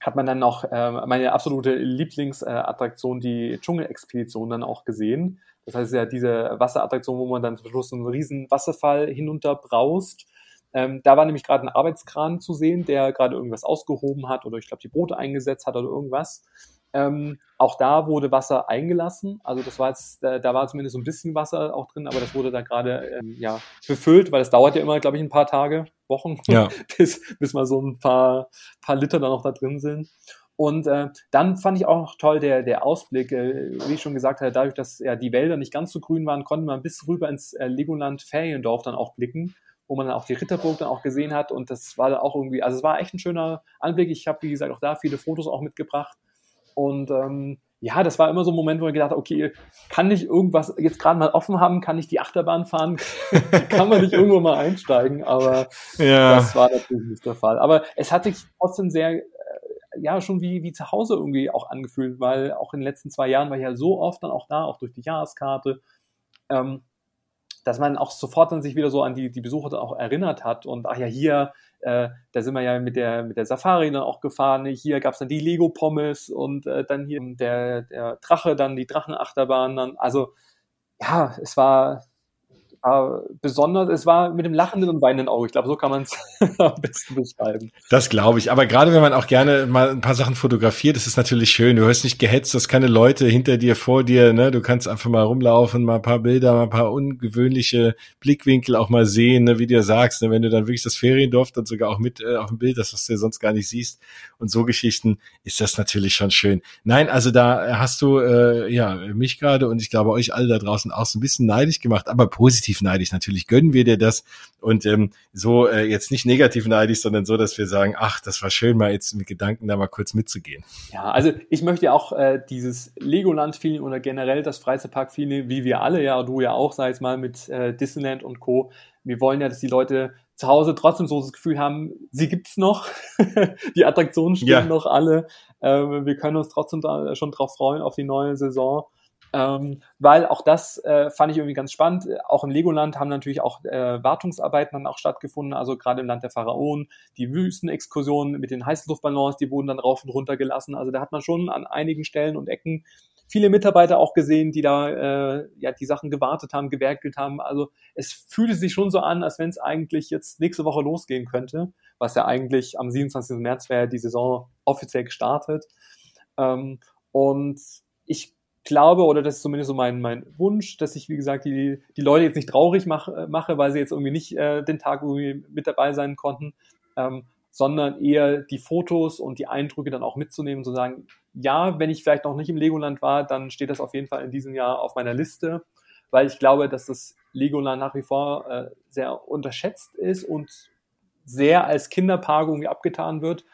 hat man dann noch äh, meine absolute Lieblingsattraktion, die Dschungelexpedition, dann auch gesehen. Das heißt ja diese Wasserattraktion, wo man dann zum Schluss einen riesen Wasserfall hinunterbraust. Ähm, da war nämlich gerade ein Arbeitskran zu sehen, der gerade irgendwas ausgehoben hat oder ich glaube die Boote eingesetzt hat oder irgendwas. Ähm, auch da wurde Wasser eingelassen. Also das war jetzt, da, da war zumindest so ein bisschen Wasser auch drin, aber das wurde da gerade ähm, ja, befüllt, weil es dauert ja immer, glaube ich, ein paar Tage, Wochen, ja. bis, bis mal so ein paar, paar Liter da noch da drin sind. Und äh, dann fand ich auch noch toll der, der Ausblick, äh, wie ich schon gesagt habe, dadurch, dass ja die Wälder nicht ganz so grün waren, konnte man bis rüber ins äh, Legoland Feriendorf dann auch blicken, wo man dann auch die Ritterburg dann auch gesehen hat. Und das war dann auch irgendwie, also es war echt ein schöner Anblick. Ich habe, wie gesagt, auch da viele Fotos auch mitgebracht. Und ähm, ja, das war immer so ein Moment, wo ich gedacht habe, okay, kann ich irgendwas jetzt gerade mal offen haben? Kann ich die Achterbahn fahren? kann man nicht irgendwo mal einsteigen? Aber ja. das war natürlich nicht der Fall. Aber es hat sich trotzdem sehr, äh, ja, schon wie, wie zu Hause irgendwie auch angefühlt, weil auch in den letzten zwei Jahren war ich ja so oft dann auch da, auch durch die Jahreskarte. Ähm, dass man auch sofort dann sich wieder so an die, die Besucher dann auch erinnert hat und ach ja, hier, äh, da sind wir ja mit der, mit der Safari dann auch gefahren, hier gab es dann die Lego-Pommes und äh, dann hier der, der Drache, dann die Drachenachterbahn, dann, also ja, es war, äh, besonders, es war mit dem lachenden und weinenden Auge. Ich glaube, so kann man es am besten beschreiben. Das glaube ich. Aber gerade wenn man auch gerne mal ein paar Sachen fotografiert, das ist natürlich schön. Du hörst nicht gehetzt, du hast keine Leute hinter dir, vor dir. Ne? Du kannst einfach mal rumlaufen, mal ein paar Bilder, mal ein paar ungewöhnliche Blickwinkel auch mal sehen, ne? wie du sagst. Ne? Wenn du dann wirklich das Feriendorf dann sogar auch mit äh, auf dem Bild, das was du ja sonst gar nicht siehst und so Geschichten, ist das natürlich schon schön. Nein, also da hast du äh, ja mich gerade und ich glaube euch alle da draußen auch so ein bisschen neidisch gemacht, aber positiv positiv neidisch. Natürlich gönnen wir dir das und ähm, so äh, jetzt nicht negativ neidisch, sondern so, dass wir sagen, ach, das war schön, mal jetzt mit Gedanken da mal kurz mitzugehen. Ja, also ich möchte auch äh, dieses Legoland-Feeling oder generell das Freizeitpark-Feeling, wie wir alle, ja, du ja auch, sei es mal mit äh, Disneyland und Co. Wir wollen ja, dass die Leute zu Hause trotzdem so das Gefühl haben, sie gibt's noch, die Attraktionen stehen ja. noch alle, äh, wir können uns trotzdem da schon drauf freuen auf die neue Saison. Ähm, weil auch das äh, fand ich irgendwie ganz spannend. Auch im Legoland haben natürlich auch äh, Wartungsarbeiten dann auch stattgefunden, also gerade im Land der Pharaonen, die Wüstenexkursionen mit den Heißluftballons, die wurden dann rauf und runter gelassen. Also da hat man schon an einigen Stellen und Ecken viele Mitarbeiter auch gesehen, die da äh, ja die Sachen gewartet haben, gewerkelt haben. Also es fühlte sich schon so an, als wenn es eigentlich jetzt nächste Woche losgehen könnte, was ja eigentlich am 27. März wäre die Saison offiziell gestartet. Ähm, und ich glaube, oder das ist zumindest so mein, mein Wunsch, dass ich, wie gesagt, die, die Leute jetzt nicht traurig mach, äh, mache, weil sie jetzt irgendwie nicht äh, den Tag irgendwie mit dabei sein konnten, ähm, sondern eher die Fotos und die Eindrücke dann auch mitzunehmen und zu sagen, ja, wenn ich vielleicht noch nicht im Legoland war, dann steht das auf jeden Fall in diesem Jahr auf meiner Liste, weil ich glaube, dass das Legoland nach wie vor äh, sehr unterschätzt ist und sehr als Kinderpark irgendwie abgetan wird.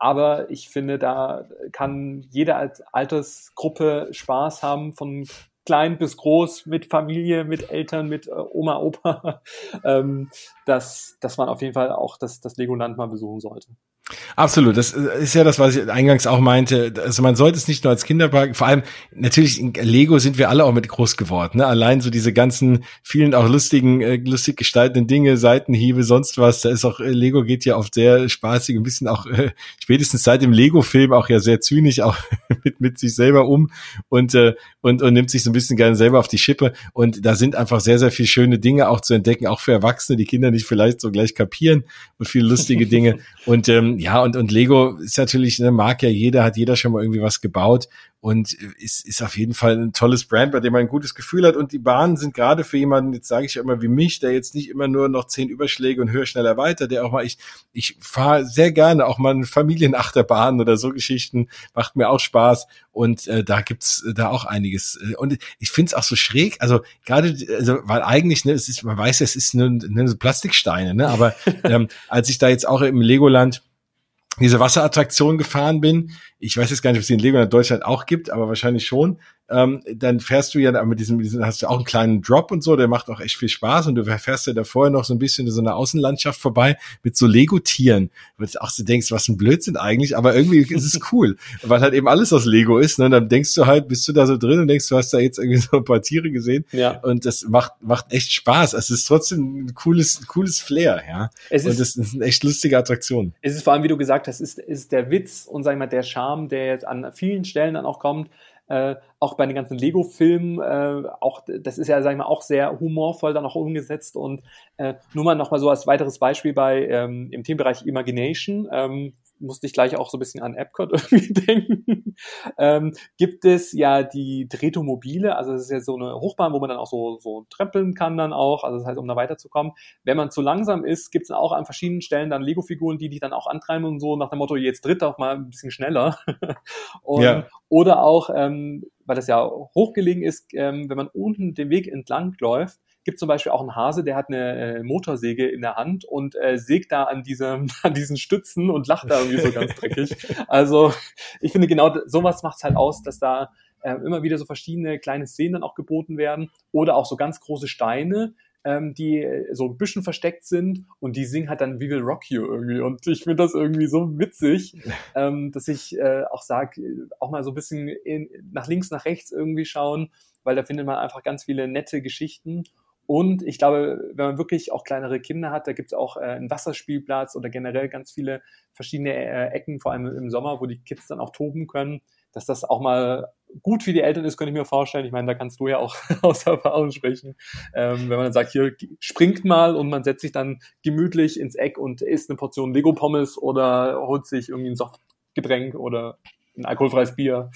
Aber ich finde, da kann jede Altersgruppe Spaß haben, von klein bis groß, mit Familie, mit Eltern, mit äh, Oma, Opa, ähm, dass, dass man auf jeden Fall auch das, das Legoland mal besuchen sollte. Absolut, das ist ja das, was ich eingangs auch meinte. Also man sollte es nicht nur als Kinderpark, vor allem natürlich in Lego sind wir alle auch mit groß geworden. Ne? Allein so diese ganzen vielen auch lustigen, äh, lustig gestalteten Dinge, Seitenhiebe, sonst was. Da ist auch äh, Lego geht ja oft sehr spaßig, ein bisschen auch äh, spätestens seit dem Lego-Film auch ja sehr zynisch auch mit mit sich selber um und äh, und und nimmt sich so ein bisschen gerne selber auf die Schippe. Und da sind einfach sehr sehr viele schöne Dinge auch zu entdecken, auch für Erwachsene, die Kinder nicht vielleicht so gleich kapieren und viele lustige Dinge. Und ähm, ja, und, und Lego ist natürlich, ne, mag ja jeder, hat jeder schon mal irgendwie was gebaut und ist, ist auf jeden Fall ein tolles Brand, bei dem man ein gutes Gefühl hat. Und die Bahnen sind gerade für jemanden, jetzt sage ich ja immer wie mich, der jetzt nicht immer nur noch zehn Überschläge und höher, schneller weiter, der auch mal, ich, ich fahre sehr gerne auch mal eine Familienachterbahn oder so Geschichten, macht mir auch Spaß. Und äh, da gibt's da auch einiges. Und ich finde es auch so schräg, also gerade, also, weil eigentlich, ne, es ist, man weiß, es ist nur, nur so Plastiksteine, ne? Aber ähm, als ich da jetzt auch im Legoland diese Wasserattraktion gefahren bin, ich weiß jetzt gar nicht, ob es die in Legoland Deutschland auch gibt, aber wahrscheinlich schon, ähm, dann fährst du ja mit diesem, mit diesem, hast du auch einen kleinen Drop und so, der macht auch echt viel Spaß und du fährst ja da vorher noch so ein bisschen in so einer Außenlandschaft vorbei mit so Lego-Tieren, wo du auch so denkst, was ein Blödsinn eigentlich, aber irgendwie ist es cool, weil halt eben alles aus Lego ist, ne? Und dann denkst du halt, bist du da so drin und denkst, du hast da jetzt irgendwie so ein paar Tiere gesehen ja. und das macht, macht echt Spaß. Es ist trotzdem ein cooles, cooles Flair, ja. Es ist, und das ist eine echt lustige Attraktion. Es ist vor allem, wie du gesagt hast, ist, ist der Witz und sag ich mal, der Charme, der jetzt an vielen Stellen dann auch kommt, äh, auch bei den ganzen Lego-Filmen, äh, auch das ist ja, sag ich mal, auch sehr humorvoll dann auch umgesetzt. Und äh, nur mal noch mal so als weiteres Beispiel bei ähm, im Themenbereich Imagination, ähm, musste ich gleich auch so ein bisschen an Epcot irgendwie denken, ähm, gibt es ja die Tretomobile, also das ist ja so eine Hochbahn, wo man dann auch so, so trempeln kann dann auch, also das heißt, um da weiterzukommen. Wenn man zu langsam ist, gibt es auch an verschiedenen Stellen dann Lego-Figuren, die dich dann auch antreiben und so nach dem Motto, jetzt tritt doch mal ein bisschen schneller. und, ja. Oder auch, ähm, weil das ja hochgelegen ist, ähm, wenn man unten den Weg entlang läuft, gibt zum Beispiel auch einen Hase, der hat eine äh, Motorsäge in der Hand und äh, sägt da an, diesem, an diesen Stützen und lacht da irgendwie so ganz dreckig. Also ich finde genau sowas macht es halt aus, dass da äh, immer wieder so verschiedene kleine Szenen dann auch geboten werden oder auch so ganz große Steine, ähm, die äh, so ein bisschen versteckt sind und die singen halt dann We Will Rock You irgendwie. Und ich finde das irgendwie so witzig, ähm, dass ich äh, auch sage, auch mal so ein bisschen in, nach links, nach rechts irgendwie schauen, weil da findet man einfach ganz viele nette Geschichten. Und ich glaube, wenn man wirklich auch kleinere Kinder hat, da gibt es auch äh, einen Wasserspielplatz oder generell ganz viele verschiedene äh, Ecken, vor allem im Sommer, wo die Kids dann auch toben können, dass das auch mal gut für die Eltern ist, könnte ich mir vorstellen. Ich meine, da kannst du ja auch aus Erfahrung sprechen. Ähm, wenn man dann sagt, hier springt mal und man setzt sich dann gemütlich ins Eck und isst eine Portion Lego-Pommes oder holt sich irgendwie ein Softgetränk oder ein alkoholfreies Bier.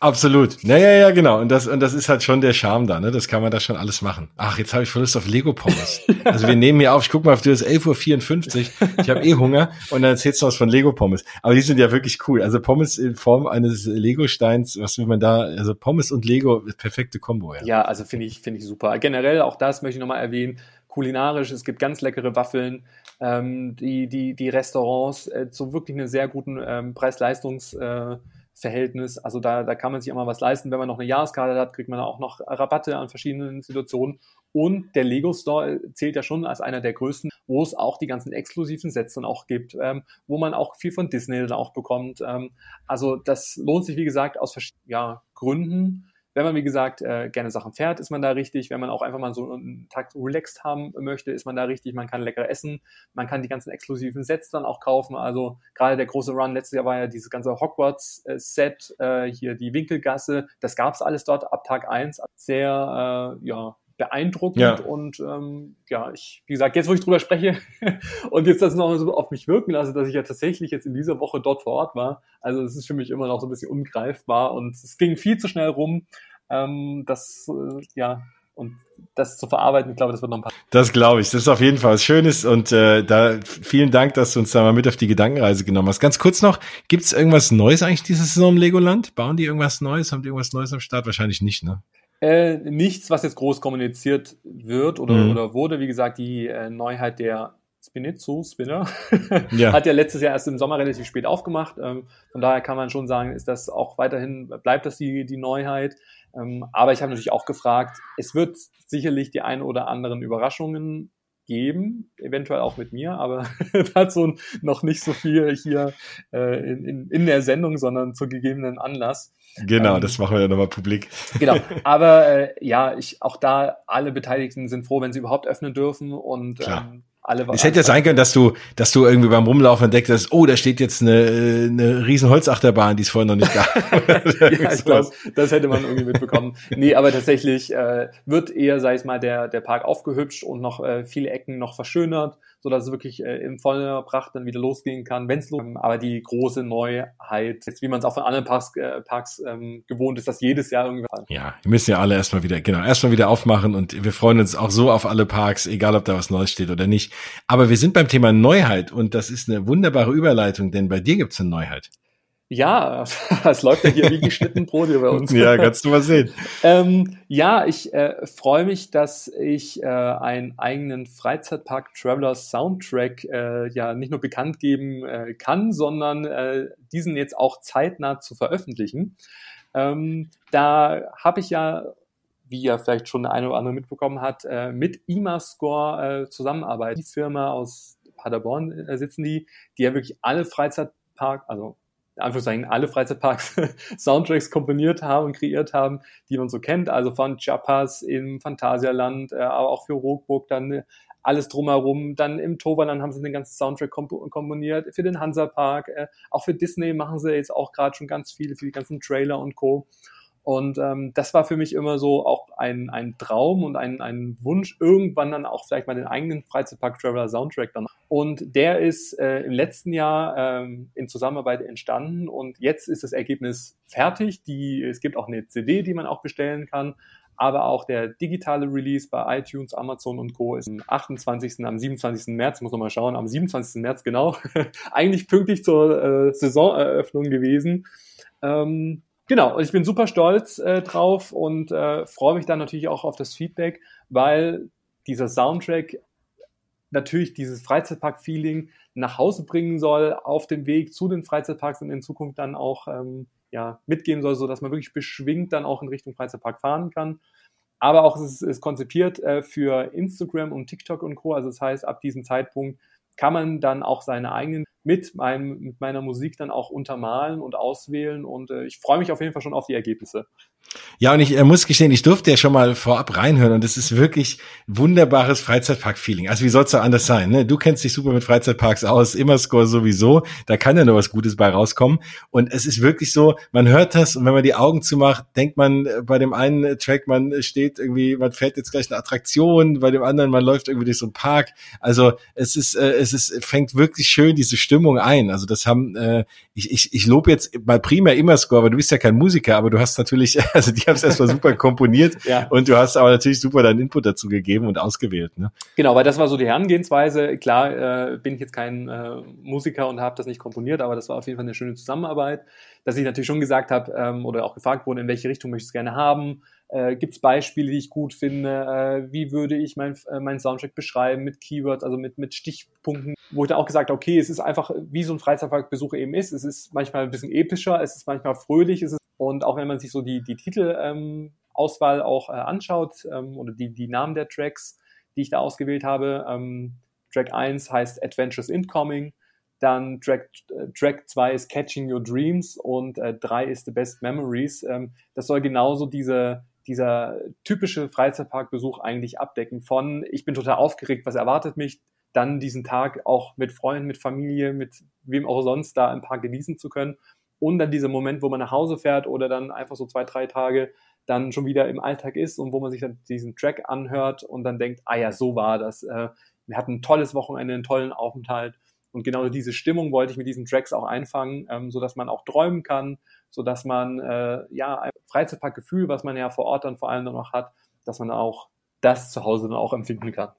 Absolut. Naja, ja, genau. Und das, und das ist halt schon der Charme da, ne? Das kann man da schon alles machen. Ach, jetzt habe ich voll Lust auf Lego-Pommes. also wir nehmen hier auf, ich guck mal auf, du ist 11.54 Uhr. Ich habe eh Hunger und dann erzählst du was von Lego-Pommes. Aber die sind ja wirklich cool. Also Pommes in Form eines Lego-Steins, was will man da, also Pommes und Lego, perfekte Kombo, ja. Ja, also finde ich, finde ich super. Generell, auch das möchte ich nochmal erwähnen, kulinarisch, es gibt ganz leckere Waffeln, ähm, die, die, die Restaurants äh, zu wirklich einem sehr guten ähm, Preis-Leistungs- äh, Verhältnis. Also da, da kann man sich immer was leisten. Wenn man noch eine Jahreskarte hat, kriegt man auch noch Rabatte an verschiedenen Institutionen. Und der Lego Store zählt ja schon als einer der größten, wo es auch die ganzen exklusiven Sets dann auch gibt, ähm, wo man auch viel von Disney dann auch bekommt. Ähm, also das lohnt sich, wie gesagt, aus verschiedenen ja, Gründen. Wenn man, wie gesagt, äh, gerne Sachen fährt, ist man da richtig. Wenn man auch einfach mal so einen Tag relaxed haben möchte, ist man da richtig. Man kann lecker essen. Man kann die ganzen exklusiven Sets dann auch kaufen. Also gerade der große Run letztes Jahr war ja dieses ganze Hogwarts-Set, äh, hier die Winkelgasse. Das gab's alles dort ab Tag eins Sehr, äh, ja, beeindruckend ja. und ähm, ja, ich, wie gesagt, jetzt wo ich drüber spreche und jetzt das noch so auf mich wirken lasse, dass ich ja tatsächlich jetzt in dieser Woche dort vor Ort war, also es ist für mich immer noch so ein bisschen ungreifbar und es ging viel zu schnell rum, ähm, das, äh, ja, und das zu verarbeiten, ich glaube, das wird noch ein paar. Das glaube ich. Das ist auf jeden Fall was Schönes und äh, da vielen Dank, dass du uns da mal mit auf die Gedankenreise genommen hast. Ganz kurz noch, gibt es irgendwas Neues eigentlich diese Saison im Legoland? Bauen die irgendwas Neues? Haben die irgendwas Neues am Start? Wahrscheinlich nicht, ne? Äh, nichts, was jetzt groß kommuniziert wird oder, mhm. oder wurde. Wie gesagt, die äh, Neuheit der Spinizzo, Spinner, ja. hat ja letztes Jahr erst im Sommer relativ spät aufgemacht. Ähm, von daher kann man schon sagen, ist das auch weiterhin, bleibt das die, die Neuheit. Ähm, aber ich habe natürlich auch gefragt, es wird sicherlich die ein oder anderen Überraschungen geben, eventuell auch mit mir, aber dazu noch nicht so viel hier äh, in, in, in der Sendung, sondern zu gegebenen Anlass. Genau, ähm, das machen wir ja nochmal publik. Genau, aber äh, ja, ich auch da alle Beteiligten sind froh, wenn sie überhaupt öffnen dürfen und ähm, alle Es hätte ja sein können, dass du, dass du irgendwie beim Rumlaufen entdeckt hast, oh, da steht jetzt eine, eine riesen Holzachterbahn, die es vorher noch nicht gab. ja, ich glaube, das hätte man irgendwie mitbekommen. nee, aber tatsächlich äh, wird eher, sag ich mal, der, der Park aufgehübscht und noch äh, viele Ecken noch verschönert so dass es wirklich äh, in voller Pracht dann wieder losgehen kann, wenn es los Aber die große Neuheit, jetzt wie man es auch von anderen Parks, äh, Parks ähm, gewohnt ist, dass jedes Jahr irgendwie. Ja, wir müssen ja alle erstmal wieder, genau, erstmal wieder aufmachen und wir freuen uns auch so auf alle Parks, egal ob da was Neues steht oder nicht. Aber wir sind beim Thema Neuheit und das ist eine wunderbare Überleitung, denn bei dir gibt's eine Neuheit. Ja, es läuft ja hier wie geschnitten Brot bei uns. ja, kannst du mal sehen. ähm, ja, ich äh, freue mich, dass ich äh, einen eigenen Freizeitpark Traveler Soundtrack äh, ja nicht nur bekannt geben äh, kann, sondern äh, diesen jetzt auch zeitnah zu veröffentlichen. Ähm, da habe ich ja wie ja vielleicht schon der eine oder andere mitbekommen hat, äh, mit IMAScore äh, zusammenarbeiten. Die Firma aus Paderborn äh, sitzen die, die ja wirklich alle Freizeitpark, also in Anführungszeichen alle Freizeitparks Soundtracks komponiert haben und kreiert haben, die man so kennt. Also von Chapas im Phantasialand, äh, aber auch für Rockburg dann äh, alles drumherum. Dann im Toverland haben sie den ganzen Soundtrack komp komponiert. Für den Hansapark, äh, auch für Disney machen sie jetzt auch gerade schon ganz viele, für die ganzen Trailer und Co. Und ähm, das war für mich immer so auch ein, ein Traum und ein, ein Wunsch, irgendwann dann auch vielleicht mal den eigenen Freizeitpark Traveler Soundtrack dann. Und der ist äh, im letzten Jahr ähm, in Zusammenarbeit entstanden und jetzt ist das Ergebnis fertig. Die, es gibt auch eine CD, die man auch bestellen kann. Aber auch der digitale Release bei iTunes, Amazon und Co. ist am 28., am 27. März, muss man mal schauen, am 27. März genau, eigentlich pünktlich zur äh, Saisoneröffnung gewesen. Ähm, Genau, und ich bin super stolz äh, drauf und äh, freue mich dann natürlich auch auf das Feedback, weil dieser Soundtrack natürlich dieses Freizeitpark-Feeling nach Hause bringen soll, auf dem Weg zu den Freizeitparks und in Zukunft dann auch ähm, ja, mitgehen soll, so dass man wirklich beschwingt dann auch in Richtung Freizeitpark fahren kann. Aber auch es ist, ist konzipiert äh, für Instagram und TikTok und Co. Also das heißt, ab diesem Zeitpunkt kann man dann auch seine eigenen mit, meinem, mit meiner Musik dann auch untermalen und auswählen. Und äh, ich freue mich auf jeden Fall schon auf die Ergebnisse. Ja, und ich äh, muss gestehen, ich durfte ja schon mal vorab reinhören und es ist wirklich wunderbares Freizeitpark-Feeling. Also wie soll es da anders sein? Ne? Du kennst dich super mit Freizeitparks aus, immer Score sowieso, da kann ja nur was Gutes bei rauskommen. Und es ist wirklich so, man hört das und wenn man die Augen zumacht, denkt man äh, bei dem einen Track, man steht irgendwie, man fährt jetzt gleich eine Attraktion, bei dem anderen, man läuft irgendwie durch so einen Park. Also es ist, äh, es ist, fängt wirklich schön diese Stimmung ein. Also das haben, äh, ich, ich, ich lobe jetzt mal primär immer Score, aber du bist ja kein Musiker, aber du hast natürlich Also die haben es erstmal super komponiert ja. und du hast aber natürlich super deinen Input dazu gegeben und ausgewählt. Ne? Genau, weil das war so die Herangehensweise. Klar äh, bin ich jetzt kein äh, Musiker und habe das nicht komponiert, aber das war auf jeden Fall eine schöne Zusammenarbeit, dass ich natürlich schon gesagt habe ähm, oder auch gefragt wurde, in welche Richtung möchtest du gerne haben. Äh, Gibt es Beispiele, die ich gut finde? Äh, wie würde ich mein, äh, meinen Soundtrack beschreiben mit Keywords, also mit, mit Stichpunkten? Wo ich dann auch gesagt okay, es ist einfach, wie so ein Freizeitparkbesuch eben ist. Es ist manchmal ein bisschen epischer, es ist manchmal fröhlich, es ist und auch wenn man sich so die, die Titelauswahl ähm, auch äh, anschaut ähm, oder die, die Namen der Tracks, die ich da ausgewählt habe, ähm, Track 1 heißt Adventures Incoming, dann Track, äh, Track 2 ist Catching Your Dreams und äh, 3 ist The Best Memories. Ähm, das soll genauso diese, dieser typische Freizeitparkbesuch eigentlich abdecken von ich bin total aufgeregt, was erwartet mich, dann diesen Tag auch mit Freunden, mit Familie, mit wem auch sonst da im Park genießen zu können und dann dieser Moment, wo man nach Hause fährt oder dann einfach so zwei, drei Tage dann schon wieder im Alltag ist und wo man sich dann diesen Track anhört und dann denkt, ah ja, so war das. Äh, wir hatten ein tolles Wochenende, einen tollen Aufenthalt. Und genau diese Stimmung wollte ich mit diesen Tracks auch einfangen, ähm, sodass man auch träumen kann, sodass man äh, ja ein Freizeitparkgefühl, was man ja vor Ort dann vor allem noch hat, dass man auch das zu Hause dann auch empfinden kann.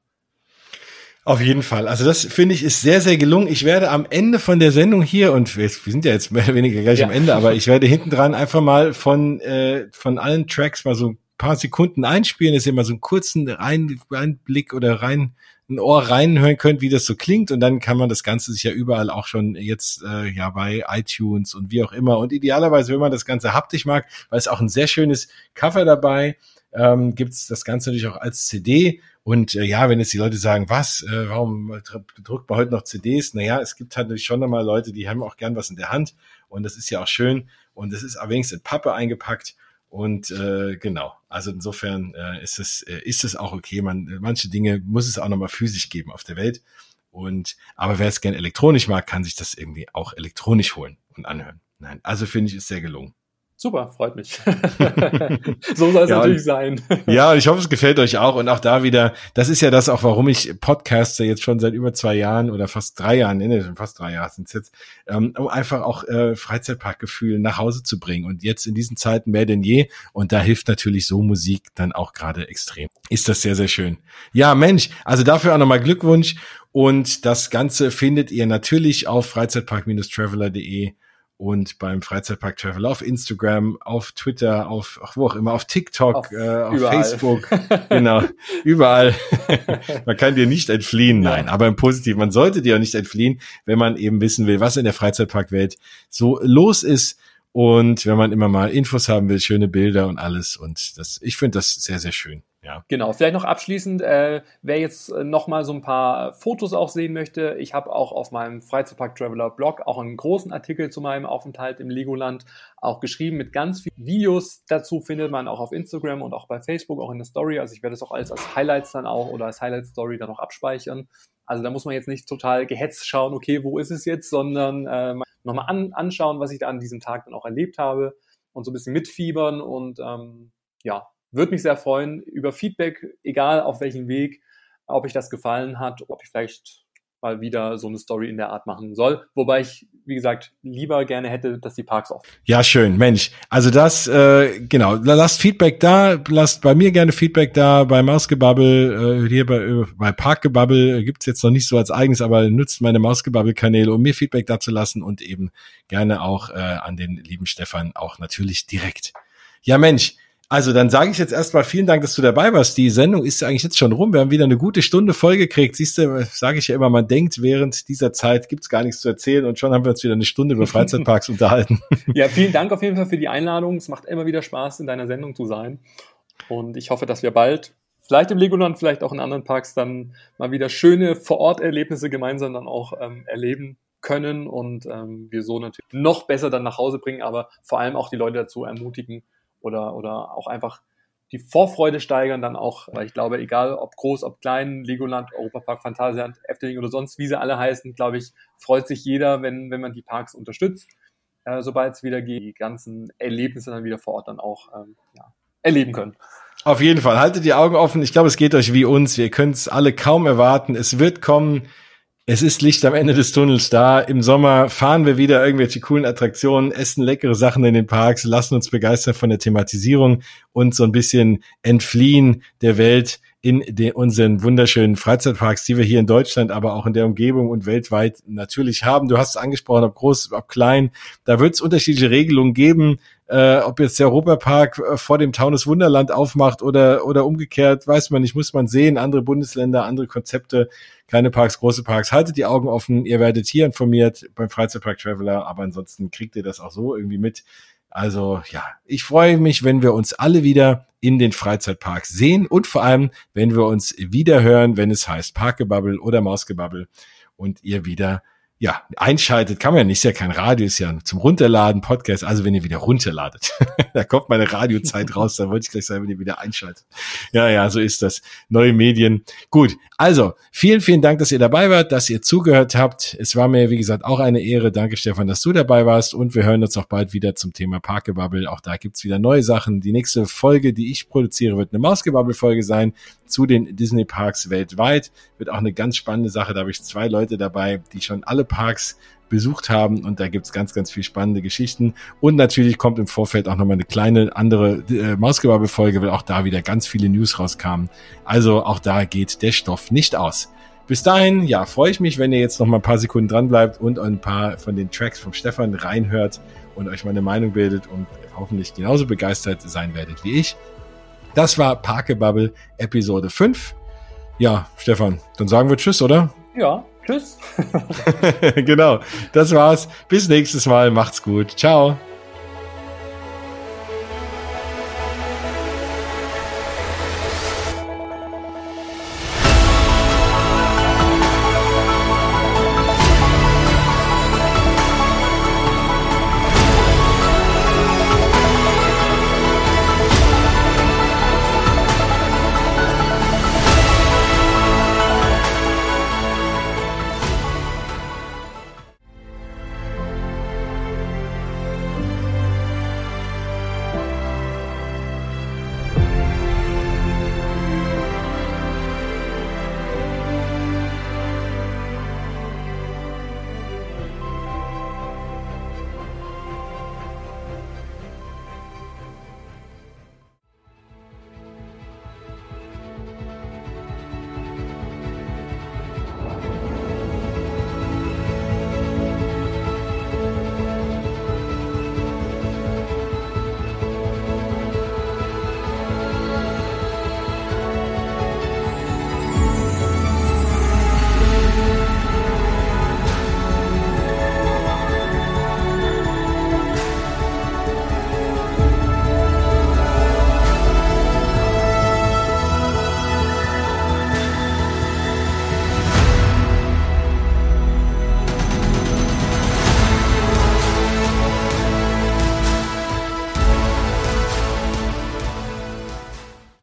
Auf jeden Fall. Also das finde ich ist sehr, sehr gelungen. Ich werde am Ende von der Sendung hier, und wir, sind ja jetzt mehr oder weniger gleich ja. am Ende, aber ich werde hinten dran einfach mal von, äh, von allen Tracks mal so ein paar Sekunden einspielen, dass ihr mal so einen kurzen Rein, Einblick oder rein ein Ohr reinhören könnt, wie das so klingt. Und dann kann man das Ganze sich ja überall auch schon jetzt äh, ja bei iTunes und wie auch immer. Und idealerweise, wenn man das Ganze haptisch mag, weil es auch ein sehr schönes Cover dabei ähm, gibt es das Ganze natürlich auch als CD. Und äh, ja, wenn jetzt die Leute sagen, was, äh, warum drückt man heute noch CDs? Naja, es gibt halt natürlich schon nochmal Leute, die haben auch gern was in der Hand. Und das ist ja auch schön. Und es ist allerdings in Pappe eingepackt. Und äh, genau, also insofern äh, ist es äh, ist es auch okay. Man manche Dinge muss es auch nochmal physisch geben auf der Welt. Und aber wer es gern elektronisch mag, kann sich das irgendwie auch elektronisch holen und anhören. Nein, also finde ich es sehr gelungen. Super, freut mich. so soll es ja, natürlich sein. ja, ich hoffe, es gefällt euch auch. Und auch da wieder, das ist ja das auch, warum ich Podcaster jetzt schon seit über zwei Jahren oder fast drei Jahren, nee, fast drei Jahre sind es jetzt, ähm, um einfach auch äh, Freizeitparkgefühl nach Hause zu bringen. Und jetzt in diesen Zeiten mehr denn je. Und da hilft natürlich so Musik dann auch gerade extrem. Ist das sehr, sehr schön. Ja, Mensch, also dafür auch nochmal Glückwunsch. Und das Ganze findet ihr natürlich auf freizeitpark-traveler.de und beim Freizeitpark Travel auf Instagram, auf Twitter, auf ach, wo auch immer, auf TikTok, auf, äh, auf Facebook, genau, überall. man kann dir nicht entfliehen, nein, ja. aber im Positiven, man sollte dir auch nicht entfliehen, wenn man eben wissen will, was in der Freizeitparkwelt so los ist und wenn man immer mal Infos haben will, schöne Bilder und alles und das, ich finde das sehr, sehr schön. Ja. Genau, vielleicht noch abschließend, äh, wer jetzt äh, noch mal so ein paar Fotos auch sehen möchte, ich habe auch auf meinem Freizeitpark Traveler Blog auch einen großen Artikel zu meinem Aufenthalt im Legoland auch geschrieben mit ganz vielen Videos. Dazu findet man auch auf Instagram und auch bei Facebook, auch in der Story. Also ich werde es auch alles als Highlights dann auch oder als Highlight Story dann auch abspeichern. Also da muss man jetzt nicht total gehetzt schauen, okay, wo ist es jetzt, sondern äh, nochmal an, anschauen, was ich da an diesem Tag dann auch erlebt habe und so ein bisschen mitfiebern und ähm, ja, würde mich sehr freuen über Feedback, egal auf welchem Weg, ob euch das gefallen hat, ob ich vielleicht mal wieder so eine Story in der Art machen soll. Wobei ich, wie gesagt, lieber gerne hätte, dass die Parks offen. Ja, schön, Mensch. Also das, äh, genau, lasst Feedback da, lasst bei mir gerne Feedback da, bei Mausgebabbel, äh, hier bei, äh, bei Parkgebabbel äh, gibt's jetzt noch nicht so als eigenes, aber nutzt meine Mausgebabbel-Kanäle, um mir Feedback da zu lassen und eben gerne auch äh, an den lieben Stefan auch natürlich direkt. Ja, Mensch, also dann sage ich jetzt erstmal vielen Dank, dass du dabei warst. Die Sendung ist ja eigentlich jetzt schon rum. Wir haben wieder eine gute Stunde vollgekriegt. Siehst du, sage ich ja immer, man denkt, während dieser Zeit gibt's gar nichts zu erzählen und schon haben wir uns wieder eine Stunde über Freizeitparks unterhalten. Ja, vielen Dank auf jeden Fall für die Einladung. Es macht immer wieder Spaß, in deiner Sendung zu sein. Und ich hoffe, dass wir bald, vielleicht im Legoland, vielleicht auch in anderen Parks, dann mal wieder schöne Vor-Ort-Erlebnisse gemeinsam dann auch ähm, erleben können und ähm, wir so natürlich noch besser dann nach Hause bringen, aber vor allem auch die Leute dazu ermutigen, oder, oder auch einfach die Vorfreude steigern, dann auch, weil ich glaube, egal ob groß, ob klein, Legoland, Europapark, Phantasialand, Efteling oder sonst, wie sie alle heißen, glaube ich, freut sich jeder, wenn, wenn man die Parks unterstützt, äh, sobald es wieder geht, die ganzen Erlebnisse dann wieder vor Ort dann auch ähm, ja, erleben können. Auf jeden Fall, haltet die Augen offen. Ich glaube, es geht euch wie uns. Wir können es alle kaum erwarten. Es wird kommen es ist Licht am Ende des Tunnels da. Im Sommer fahren wir wieder irgendwelche coolen Attraktionen, essen leckere Sachen in den Parks, lassen uns begeistern von der Thematisierung und so ein bisschen entfliehen der Welt in den, unseren wunderschönen Freizeitparks, die wir hier in Deutschland, aber auch in der Umgebung und weltweit natürlich haben. Du hast es angesprochen, ob groß, ob klein. Da wird es unterschiedliche Regelungen geben. Äh, ob jetzt der Europapark äh, vor dem Taunus Wunderland aufmacht oder, oder umgekehrt, weiß man nicht, muss man sehen. Andere Bundesländer, andere Konzepte kleine Parks, große Parks. Haltet die Augen offen. Ihr werdet hier informiert beim Freizeitpark Traveler, aber ansonsten kriegt ihr das auch so irgendwie mit. Also ja, ich freue mich, wenn wir uns alle wieder in den Freizeitparks sehen und vor allem, wenn wir uns wieder hören, wenn es heißt Parkgebabbel oder Mausgebabbel und ihr wieder ja, einschaltet, kann man ja nicht, ist ja kein Radio, ist ja zum Runterladen, Podcast, also wenn ihr wieder runterladet, da kommt meine Radiozeit raus, da wollte ich gleich sagen, wenn ihr wieder einschaltet. Ja, ja, so ist das. Neue Medien. Gut, also vielen, vielen Dank, dass ihr dabei wart, dass ihr zugehört habt. Es war mir, wie gesagt, auch eine Ehre. Danke, Stefan, dass du dabei warst und wir hören uns auch bald wieder zum Thema Parkgebubble. Auch da gibt's wieder neue Sachen. Die nächste Folge, die ich produziere, wird eine Mausgebubble-Folge sein zu den Disney-Parks weltweit. Wird auch eine ganz spannende Sache. Da habe ich zwei Leute dabei, die schon alle Parks besucht haben und da gibt's ganz, ganz viel spannende Geschichten. Und natürlich kommt im Vorfeld auch nochmal eine kleine andere äh, Mausgebabbel-Folge, weil auch da wieder ganz viele News rauskamen. Also auch da geht der Stoff nicht aus. Bis dahin, ja, freue ich mich, wenn ihr jetzt noch mal ein paar Sekunden dran bleibt und ein paar von den Tracks vom Stefan reinhört und euch meine Meinung bildet und hoffentlich genauso begeistert sein werdet wie ich. Das war Parkebubble Episode 5. Ja, Stefan, dann sagen wir Tschüss, oder? Ja, Tschüss. genau. Das war's. Bis nächstes Mal. Macht's gut. Ciao.